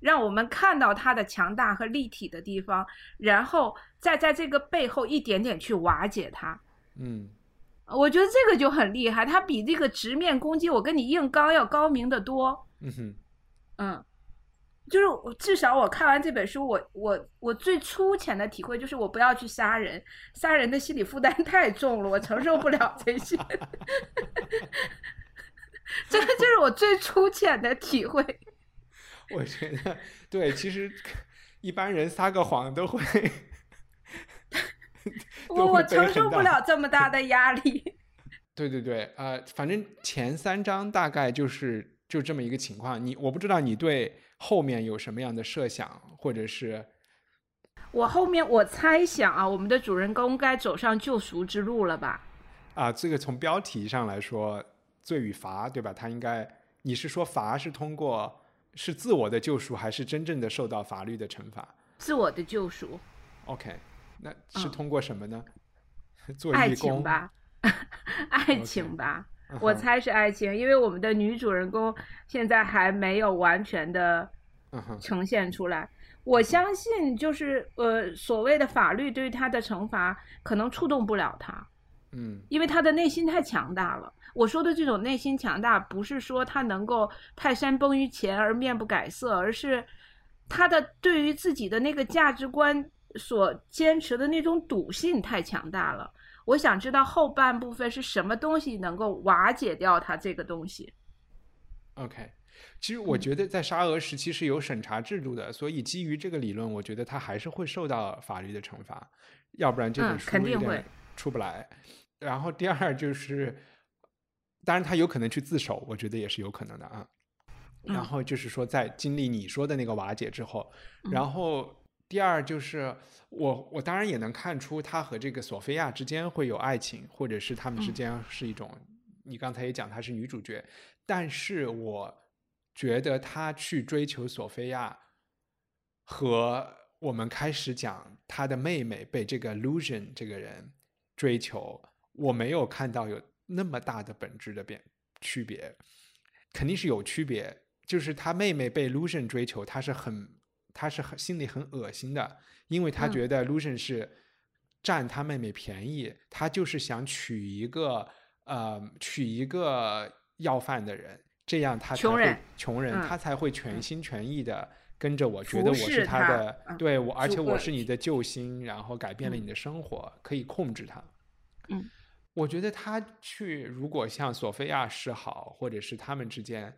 让我们看到他的强大和立体的地方，然后再在这个背后一点点去瓦解它。嗯，我觉得这个就很厉害，他比这个直面攻击我跟你硬刚要高明的多。嗯哼，嗯。就是至少我看完这本书，我我我最粗浅的体会就是我不要去杀人，杀人的心理负担 太重了，我承受不了这些。这个就是我最粗浅的体会。我觉得对，其实一般人撒个谎都会，我我承受不了这么大的压力。对对对，呃，反正前三章大概就是就这么一个情况。你我不知道你对后面有什么样的设想，或者是我后面我猜想啊，我们的主人公该走上救赎之路了吧？啊，这个从标题上来说，罪与罚，对吧？他应该，你是说罚是通过是自我的救赎，还是真正的受到法律的惩罚自我的救赎，？OK，那是嗯通过什么呢？做爱义工，情吧，爱情吧。嗯我猜是爱情，因为我们的女主人公现在还没有完全的呈现出来。我相信，就是呃，所谓的法律对于她的惩罚可能触动不了她，嗯因为她的内心太强大了。我说的这种内心强大，不是说她能够泰山崩于前而面不改色，而是她的对于自己的那个价值观所坚持的那种笃信太强大了。我想知道后半部分是什么东西能够瓦解掉它这个东西。，OK。其实我嗯觉得在沙俄时期是有审查制度的，所以基于这个理论，我觉得他还是会受到法律的惩罚，要不然这本嗯书肯定会出不来。然后第二就是，当然他有可能去自首，我觉得也是有可能的啊。然嗯后就是说，在经历你说的那个瓦解之后，嗯然后第二就是我我当然也能看出他和这个索菲亚之间会有爱情，或者是他们之嗯间是一种，你刚才也讲她是女主角，但是我觉得他去追求索菲亚和我们开始讲他的妹妹被这个 Lucian 这个人追求，我没有看到有那么大的本质的变区别，肯定是有区别。就是他妹妹被 Lucian 追求，他是很，他是很心里很恶心的，因为他嗯。觉得 Lucian 是占他妹妹便宜，他就是想娶一个呃娶一个要饭的人，这样他才会穷人穷人，嗯他才会全嗯。心全意的跟着我，觉得我是他他的，嗯对我，而且我是你的救星，然后改变了嗯。你的生活，可以控制他。嗯，我觉得他去如果向索菲亚示好，或者是他们之间，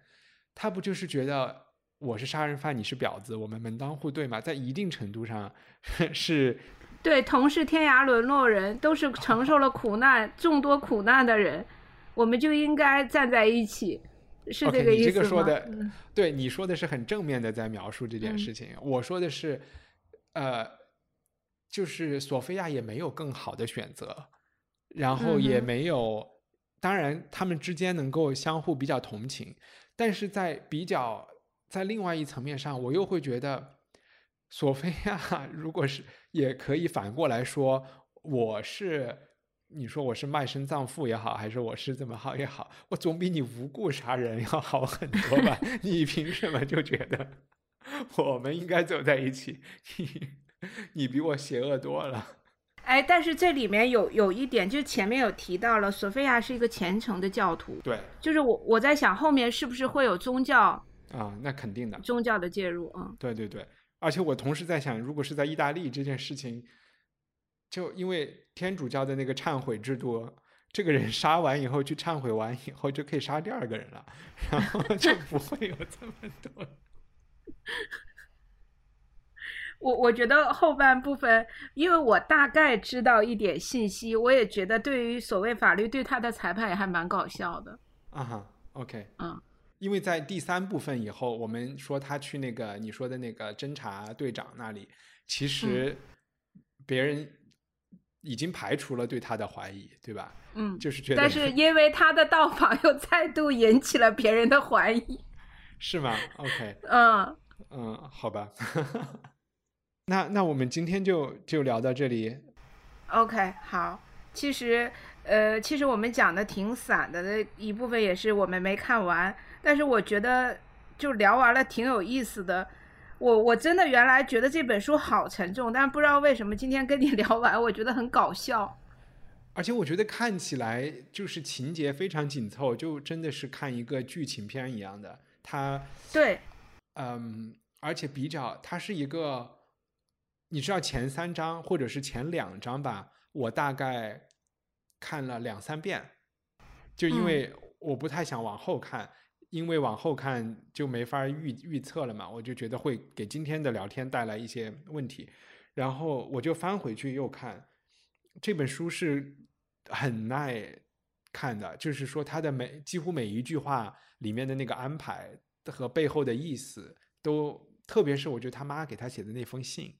他不就是觉得我是杀人犯，你是婊子，我们门当户对嘛？在一定程度上 是对，同是天涯沦落人，都是承受了苦难、众多苦难的人，我们就应该站在一起，是这个意思吗？个说的嗯对你说的是很正面的在描述这件嗯事情，我说的是，呃，就是索菲亚也没有更好的选择，然后也没有，当然他们之间能够相互比较同情，但是在比较在另外一层面上，我又会觉得，索菲亚 如果是也可以反过来说，我是。你说我是卖身葬父也好，还是我是怎么好也好，我总比你无故杀人要好很多吧？你凭什么就觉得我们应该走在一起？你 你比我邪恶多了。哎，但是这里面有有一点，就是前面有提到了，索菲亚是一个虔诚的教徒，对就是我我在想后面是不是会有宗教啊，那肯定的。宗教的介入？嗯，对对对，而且我同时在想，如果是在意大利这件事情，就因为天主教的那个忏悔制度，这个人 杀完以后去忏悔完以后就可以杀第二个人了，然后就不会有这么多。我我觉得后半部分，因为我大概知道一点信息，我也觉得对于所谓法律对他的裁判也还蛮搞笑的。啊哈，OK，嗯，因为在第三部分以后，我们说他去那个你说的那个侦查队长那里，其实别人已经排除了对他的怀疑，对吧？嗯，就是觉得，但是因为他的到访又再度引起了别人的怀疑。是吗？OK，嗯，嗯，好吧。那那我们今天就就聊到这里。OK，好。其实，呃，其实我们讲的挺散的，那一部分也是我们没看完，但是我觉得就聊完了挺有意思的。我我真的原来觉得这本书好沉重，但不知道为什么今天跟你 聊完，我觉得很搞笑。而且我觉得看起来就是情节非常紧凑，就真的是看一个剧情片一样的。它，对，嗯，而且比较，它是一个，你知道前三章或者是前两章吧，我大概看了两三遍，就因嗯为我不太想往后看，因为往后看就没法预预测了嘛，我就觉得会给今天的聊天带来一些问题，然后我就翻回去又看。这本书是很耐看的，就是说他的每几乎每一句话里面的那个安排和背后的意思，都特别是我觉得他妈给他写的那封信，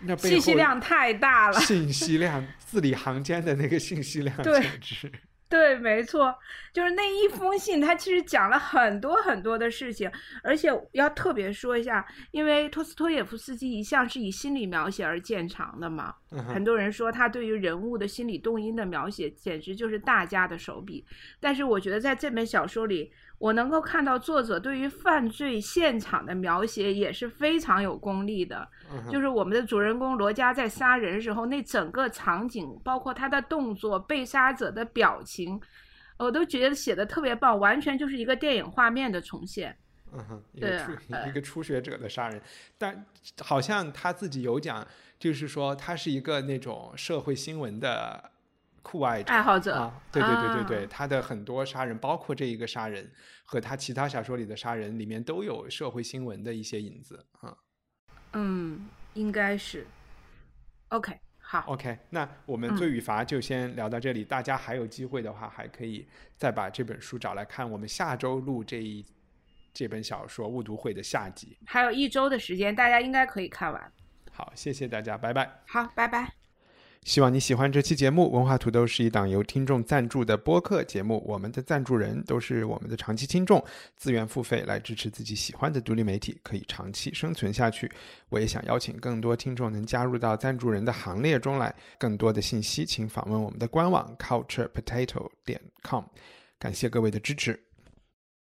那信息量太大了。信息量字里行间的那个信息量简直。对，没错，就是那一封信，他其实讲了很多很多的事情，而且要特别说一下，因为托斯托耶夫斯基一向是以心理描写而见长的嘛，很多人说他对于人物的心理动因的描写简直就是大家的手笔，但是我觉得在这本小说里，我能够看到作者对于犯罪现场的描写也是非常有功力的。就是我们的主人公罗佳在杀人时候，那整个场景，包括他的动作、被杀者的表情，我都觉得写的特别棒，完全就是一个电影画面的重现。嗯哼，一个初呃一个初学者的杀人，但好像他自己有讲，就是说他是一个那种社会新闻的酷爱者。爱好者，啊，对对对对对，啊他的很多杀人，包括这一个杀人和他其他小说里的杀人，里面都有社会新闻的一些影子啊。嗯，应该是。OK，好，OK，那我们嗯罪与罚就先聊到这里，大家还有机会的话，还可以再把这本书找来看。我们下周录这一这本小说《误读会》的下集。还有一周的时间，大家应该可以看完。好，谢谢大家，拜拜。好，拜拜。希望你喜欢这期节目。文化土豆是一档由听众赞助的播客节目，我们的赞助人都是我们的长期听众，自愿付费来支持自己喜欢的独立媒体，可以长期生存下去。我也想邀请更多听众能加入到赞助人的行列中来。更多的信息，请访问我们的官网 culturepotato 点 com。感谢各位的支持。